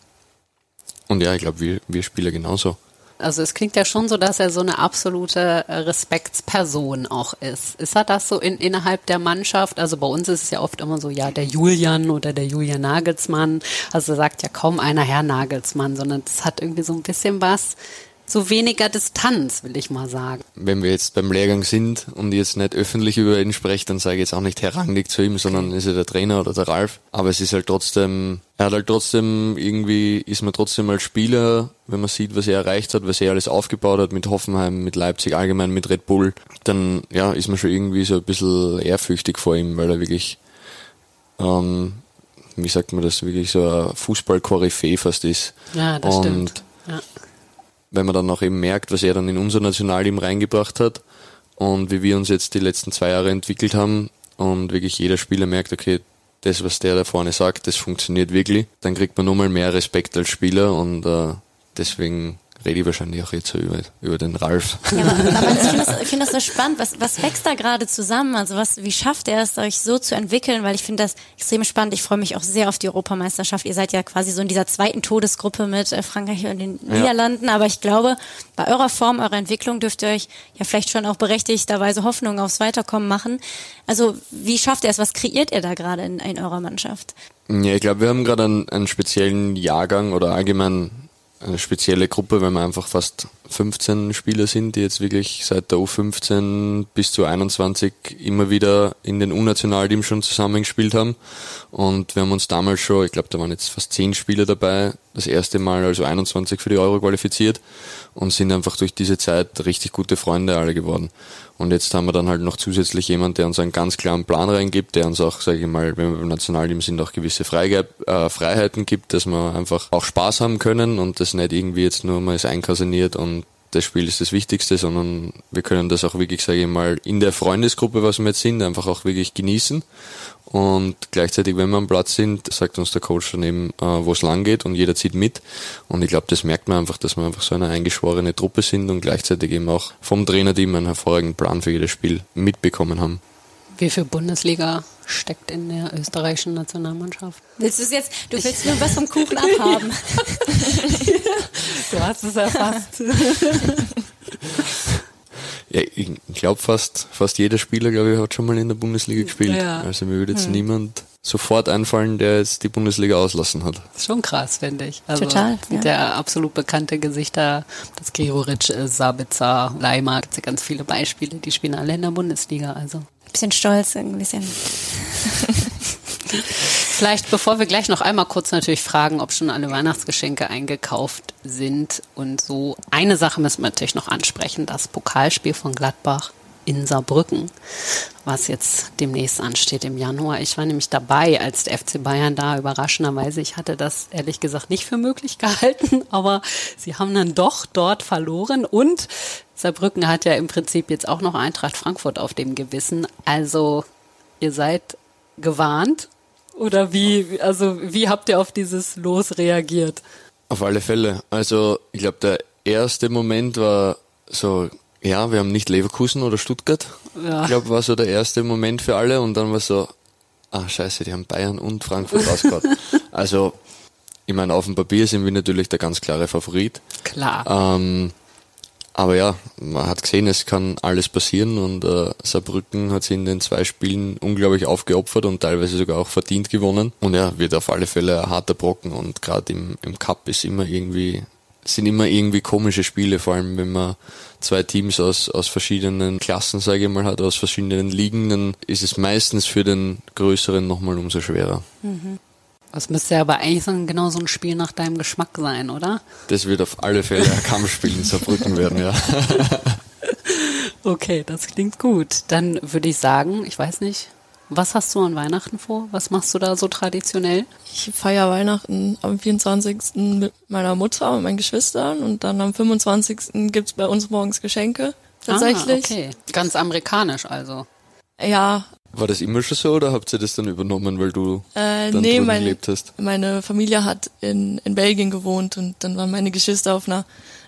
und ja, ich glaube, wir, wir Spieler genauso. Also es klingt ja schon so, dass er so eine absolute äh, Respektsperson auch ist. Ist er das so in, innerhalb der Mannschaft? Also bei uns ist es ja oft immer so, ja, der Julian oder der Julian Nagelsmann. Also sagt ja kaum einer Herr Nagelsmann, sondern es hat irgendwie so ein bisschen was, so weniger Distanz, will ich mal sagen. wenn wir jetzt beim Lehrgang sind und jetzt nicht öffentlich über ihn spreche, dann sage ich jetzt auch nicht Herr Rangnick zu ihm, sondern ist er der Trainer oder der Ralf. Aber es ist halt trotzdem, er hat halt trotzdem irgendwie, ist man trotzdem als Spieler, wenn man sieht, was er erreicht hat, was er alles aufgebaut hat mit Hoffenheim, mit Leipzig, allgemein mit Red Bull, dann ja, ist man schon irgendwie so ein bisschen ehrfürchtig vor ihm, weil er wirklich, ähm, wie sagt man das, wirklich so ein Fußball-Koryphäe fast ist. Ja, das und stimmt. Ja. Wenn man dann auch eben merkt, was er dann in unser Nationalteam reingebracht hat und wie wir uns jetzt die letzten zwei Jahre entwickelt haben und wirklich jeder Spieler merkt, okay, das, was der da vorne sagt, das funktioniert wirklich, dann kriegt man nochmal mehr Respekt als Spieler und äh, deswegen rede ich wahrscheinlich auch jetzt so über, über den Ralf. Ja, aber, aber ich finde das, (laughs) find das so spannend. Was, was wächst da gerade zusammen? Also was, wie schafft er es, euch so zu entwickeln? Weil ich finde das extrem spannend. Ich freue mich auch sehr auf die Europameisterschaft. Ihr seid ja quasi so in dieser zweiten Todesgruppe mit äh, Frankreich und den ja. Niederlanden. Aber ich glaube, bei eurer Form, eurer Entwicklung dürft ihr euch ja vielleicht schon auch berechtigterweise Hoffnung aufs Weiterkommen machen. Also wie schafft er es? Was kreiert ihr da gerade in, in eurer Mannschaft? Ja, ich glaube, wir haben gerade einen, einen speziellen Jahrgang oder allgemein eine spezielle Gruppe, weil wir einfach fast 15 Spieler sind, die jetzt wirklich seit der U15 bis zu 21 immer wieder in den U-Nationalteams schon zusammengespielt haben. Und wir haben uns damals schon, ich glaube, da waren jetzt fast 10 Spieler dabei, das erste Mal also 21 für die Euro qualifiziert und sind einfach durch diese Zeit richtig gute Freunde alle geworden. Und jetzt haben wir dann halt noch zusätzlich jemand, der uns einen ganz klaren Plan reingibt, der uns auch, sage ich mal, wenn wir beim Nationalteam sind, auch gewisse Freige äh, Freiheiten gibt, dass wir einfach auch Spaß haben können und das nicht irgendwie jetzt nur mal ist einkaserniert und das Spiel ist das Wichtigste, sondern wir können das auch wirklich, sage ich mal, in der Freundesgruppe, was wir jetzt sind, einfach auch wirklich genießen. Und gleichzeitig, wenn wir am Platz sind, sagt uns der Coach dann eben, äh, wo es lang geht und jeder zieht mit. Und ich glaube, das merkt man einfach, dass wir einfach so eine eingeschworene Truppe sind und gleichzeitig eben auch vom Trainerteam einen hervorragenden Plan für jedes Spiel mitbekommen haben. Wie viel Bundesliga steckt in der österreichischen Nationalmannschaft? Willst du es jetzt? Du willst nur was vom Kuchen abhaben. (laughs) du hast es erfasst. (laughs) Ja, ich glaube fast, fast jeder Spieler, glaube ich, hat schon mal in der Bundesliga gespielt. Ja. Also mir würde jetzt hm. niemand sofort einfallen, der jetzt die Bundesliga auslassen hat. Das ist schon krass, finde ich. Also Total. Ja. Der absolut bekannte Gesichter, das Gregoritsch, Sabitzer, Leimer, gibt es ja ganz viele Beispiele, die spielen alle in der Bundesliga. Also bisschen stolz, ein bisschen. (laughs) Vielleicht, bevor wir gleich noch einmal kurz natürlich fragen, ob schon alle Weihnachtsgeschenke eingekauft sind und so. Eine Sache müssen wir natürlich noch ansprechen, das Pokalspiel von Gladbach in Saarbrücken, was jetzt demnächst ansteht im Januar. Ich war nämlich dabei, als der FC Bayern da überraschenderweise, ich hatte das ehrlich gesagt nicht für möglich (laughs) gehalten, aber sie haben dann doch dort verloren und Saarbrücken hat ja im Prinzip jetzt auch noch Eintracht Frankfurt auf dem Gewissen. Also ihr seid gewarnt oder wie, also wie habt ihr auf dieses Los reagiert? Auf alle Fälle. Also ich glaube, der erste Moment war so ja, wir haben nicht Leverkusen oder Stuttgart. Ja. Ich glaube, war so der erste Moment für alle und dann war so, ah scheiße, die haben Bayern und Frankfurt rausgehauen. (laughs) also, ich meine, auf dem Papier sind wir natürlich der ganz klare Favorit. Klar. Ähm, aber ja, man hat gesehen, es kann alles passieren und äh, Saarbrücken hat sich in den zwei Spielen unglaublich aufgeopfert und teilweise sogar auch verdient gewonnen. Und ja, wird auf alle Fälle ein harter Brocken und gerade im, im Cup ist immer irgendwie, sind immer irgendwie komische Spiele, vor allem wenn man zwei Teams aus, aus verschiedenen Klassen, sage ich mal, hat, aus verschiedenen Ligen, dann ist es meistens für den Größeren nochmal umso schwerer. Mhm. Das müsste ja aber eigentlich so ein, genau so ein Spiel nach deinem Geschmack sein, oder? Das wird auf alle Fälle ein Kampfspiel in Saarbrücken werden, ja. (laughs) okay, das klingt gut. Dann würde ich sagen, ich weiß nicht, was hast du an Weihnachten vor? Was machst du da so traditionell? Ich feiere Weihnachten am 24. mit meiner Mutter und meinen Geschwistern und dann am 25. gibt's bei uns morgens Geschenke. Tatsächlich. Ah, okay. Ganz amerikanisch also. Ja. War das immer schon so oder habt ihr das dann übernommen, weil du äh, dann nee, mein, gelebt hast? Meine Familie hat in, in Belgien gewohnt und dann waren meine Geschwister auf einer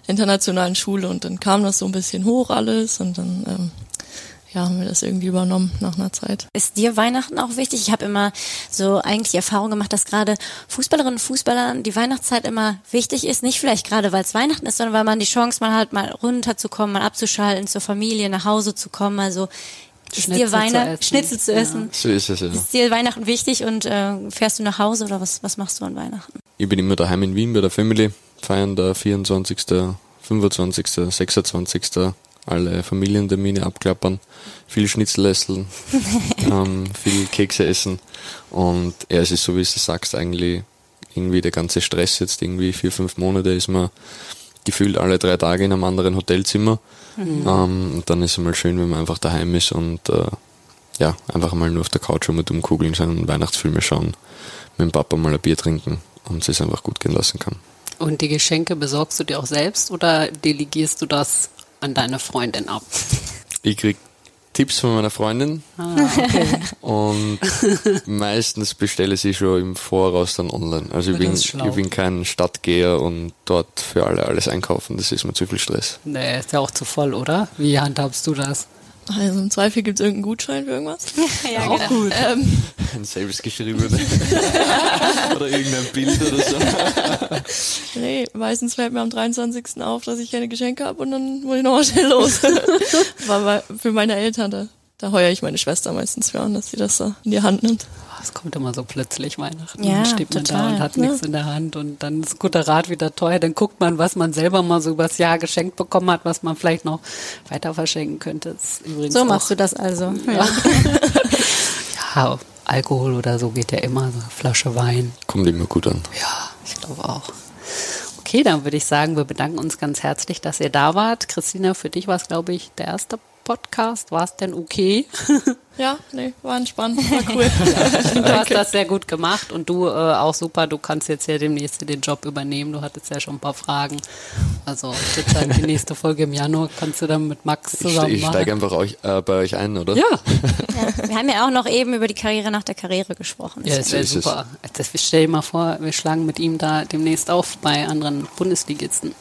internationalen Schule und dann kam das so ein bisschen hoch alles und dann ähm, ja, haben wir das irgendwie übernommen nach einer Zeit. Ist dir Weihnachten auch wichtig? Ich habe immer so eigentlich die Erfahrung gemacht, dass gerade Fußballerinnen und Fußballern die Weihnachtszeit immer wichtig ist. Nicht vielleicht gerade, weil es Weihnachten ist, sondern weil man die Chance mal hat, mal runterzukommen, mal abzuschalten, zur Familie, nach Hause zu kommen. Also ist Schnitzel dir Weihnachten, Schnitzel zu essen? Ja. So ist es ja. Ist dir Weihnachten wichtig und äh, fährst du nach Hause oder was, was machst du an Weihnachten? Ich bin immer daheim in Wien bei der Family, feiern der 24., 25., 26., alle Familientermine abklappern, viel Schnitzel essen, (laughs) ähm, viel Kekse essen und ja, es ist so, wie du sagst, eigentlich irgendwie der ganze Stress jetzt irgendwie vier, fünf Monate ist man gefühlt alle drei Tage in einem anderen Hotelzimmer mhm. ähm, und dann ist es mal schön, wenn man einfach daheim ist und äh, ja, einfach mal nur auf der Couch mit umkugeln sein und Weihnachtsfilme schauen, mit dem Papa mal ein Bier trinken und es einfach gut gehen lassen kann. Und die Geschenke besorgst du dir auch selbst oder delegierst du das an deine Freundin ab? Ich krieg Tipps von meiner Freundin. Ah, okay. (laughs) Und meistens bestelle ich sie schon im Voraus dann online. Also ich bin, ich bin kein Stadtgeher und dort für alle alles einkaufen. Das ist mir zu viel Stress. nee, ist ja auch zu voll, oder? Wie handhabst du das? Also im Zweifel gibt es irgendeinen Gutschein für irgendwas. (laughs) ja, Auch gut. Ähm, Ein selbstgeschriebenes. (laughs) oder irgendein Bild oder so. nee, meistens fällt mir am 23. auf, dass ich keine Geschenke habe und dann muss ich nochmal schnell los. (laughs) War für meine Eltern, da, da heuer ich meine Schwester meistens für an, dass sie das so in die Hand nimmt. Es kommt immer so plötzlich Weihnachten. Ja, dann steht man da total, und hat ne? nichts in der Hand und dann ist guter Rat wieder teuer. Dann guckt man, was man selber mal so übers Jahr geschenkt bekommen hat, was man vielleicht noch weiter verschenken könnte. Das ist übrigens So auch, machst du das also. Ja. Ja, (laughs) Alkohol oder so geht ja immer, so eine Flasche Wein. Kommt immer gut an. Ja, ich glaube auch. Okay, dann würde ich sagen, wir bedanken uns ganz herzlich, dass ihr da wart. Christina, für dich war es, glaube ich, der erste Podcast. War es denn okay? (laughs) Ja, nee, war entspannt, war cool. (laughs) (laughs) Du hast das sehr gut gemacht und du äh, auch super. Du kannst jetzt ja demnächst den Job übernehmen. Du hattest ja schon ein paar Fragen. Also ich würde sagen, die nächste Folge im Januar kannst du dann mit Max Ich, zusammen ich machen. steige einfach euch, äh, bei euch ein, oder? ja, Ja. Wir haben ja auch noch eben über die Karriere nach der Karriere gesprochen. ja das wäre super. Das, stell dir mal vor, wir schlagen mit ihm da demnächst auf bei anderen Bundesligisten.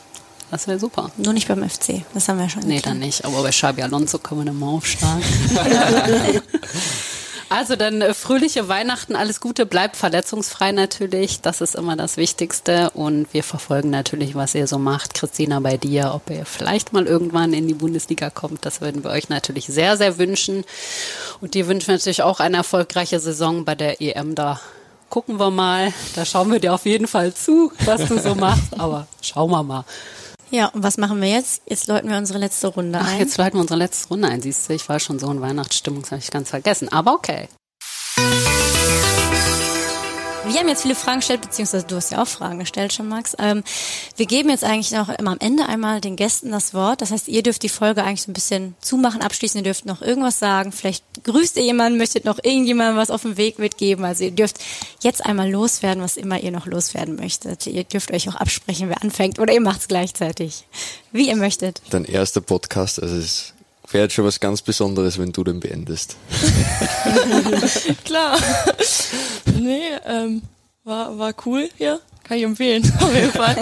Das wäre super. Nur nicht beim FC. Das haben wir schon. Nee, dann nicht. Aber bei Xabi Alonso können wir dann mal aufschlagen. (laughs) also dann äh, fröhliche Weihnachten, alles Gute, bleibt verletzungsfrei natürlich. Das ist immer das Wichtigste. Und wir verfolgen natürlich, was ihr so macht. Christina, bei dir, ob ihr vielleicht mal irgendwann in die Bundesliga kommt, das würden wir euch natürlich sehr, sehr wünschen. Und dir wünschen wir natürlich auch eine erfolgreiche Saison bei der EM da. Gucken wir mal. Da schauen wir dir auf jeden Fall zu, was du so machst. Aber schauen wir mal. Ja, und was machen wir jetzt? Jetzt läuten wir unsere letzte Runde Ach, ein. jetzt leiten wir unsere letzte Runde ein. Siehst du, ich war schon so in Weihnachtsstimmung, das habe ich ganz vergessen. Aber okay. Wir haben jetzt viele Fragen gestellt, beziehungsweise du hast ja auch Fragen gestellt schon, Max. Ähm, wir geben jetzt eigentlich noch immer am Ende einmal den Gästen das Wort. Das heißt, ihr dürft die Folge eigentlich so ein bisschen zumachen, abschließen. Ihr dürft noch irgendwas sagen. Vielleicht grüßt ihr jemanden, möchtet noch irgendjemandem was auf dem Weg mitgeben. Also ihr dürft jetzt einmal loswerden, was immer ihr noch loswerden möchtet. Ihr dürft euch auch absprechen, wer anfängt, oder ihr macht es gleichzeitig. Wie ihr möchtet. Dein erster Podcast, also es wäre jetzt schon was ganz Besonderes, wenn du den beendest. (laughs) Klar. Nee, ähm, war, war cool hier. Kann ich empfehlen, (laughs) auf jeden Fall.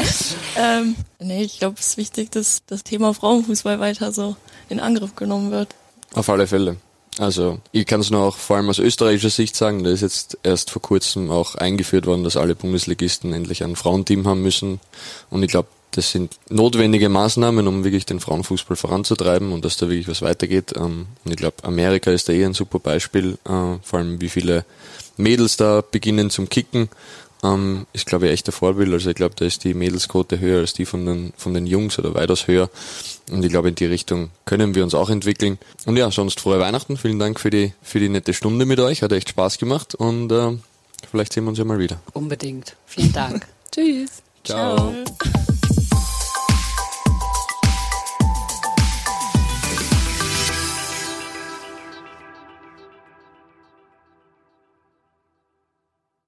ähm, nee, ich glaube, es ist wichtig, dass das Thema Frauenfußball weiter so in Angriff genommen wird. Auf alle Fälle. Also ich kann es nur auch vor allem aus österreichischer Sicht sagen, da ist jetzt erst vor kurzem auch eingeführt worden, dass alle Bundesligisten endlich ein Frauenteam haben müssen. Und ich glaube, das sind notwendige Maßnahmen, um wirklich den Frauenfußball voranzutreiben und dass da wirklich was weitergeht. Ähm, Und ich glaube, Amerika ist da eh ein super Beispiel, äh, vor allem wie viele Mädels da beginnen zum Kicken. Ähm, ist, glaube ich, echt ein Vorbild. Also ich glaube, da ist die Mädelsquote höher als die von den, von den Jungs oder weitaus höher. Und ich glaube, in die Richtung können wir uns auch entwickeln. Und ja, sonst frohe Weihnachten. Vielen Dank für die, für die nette Stunde mit euch. Hat echt Spaß gemacht und äh, vielleicht sehen wir uns ja mal wieder. Unbedingt. Vielen Dank. (laughs) Tschüss. Ciao. Ciao.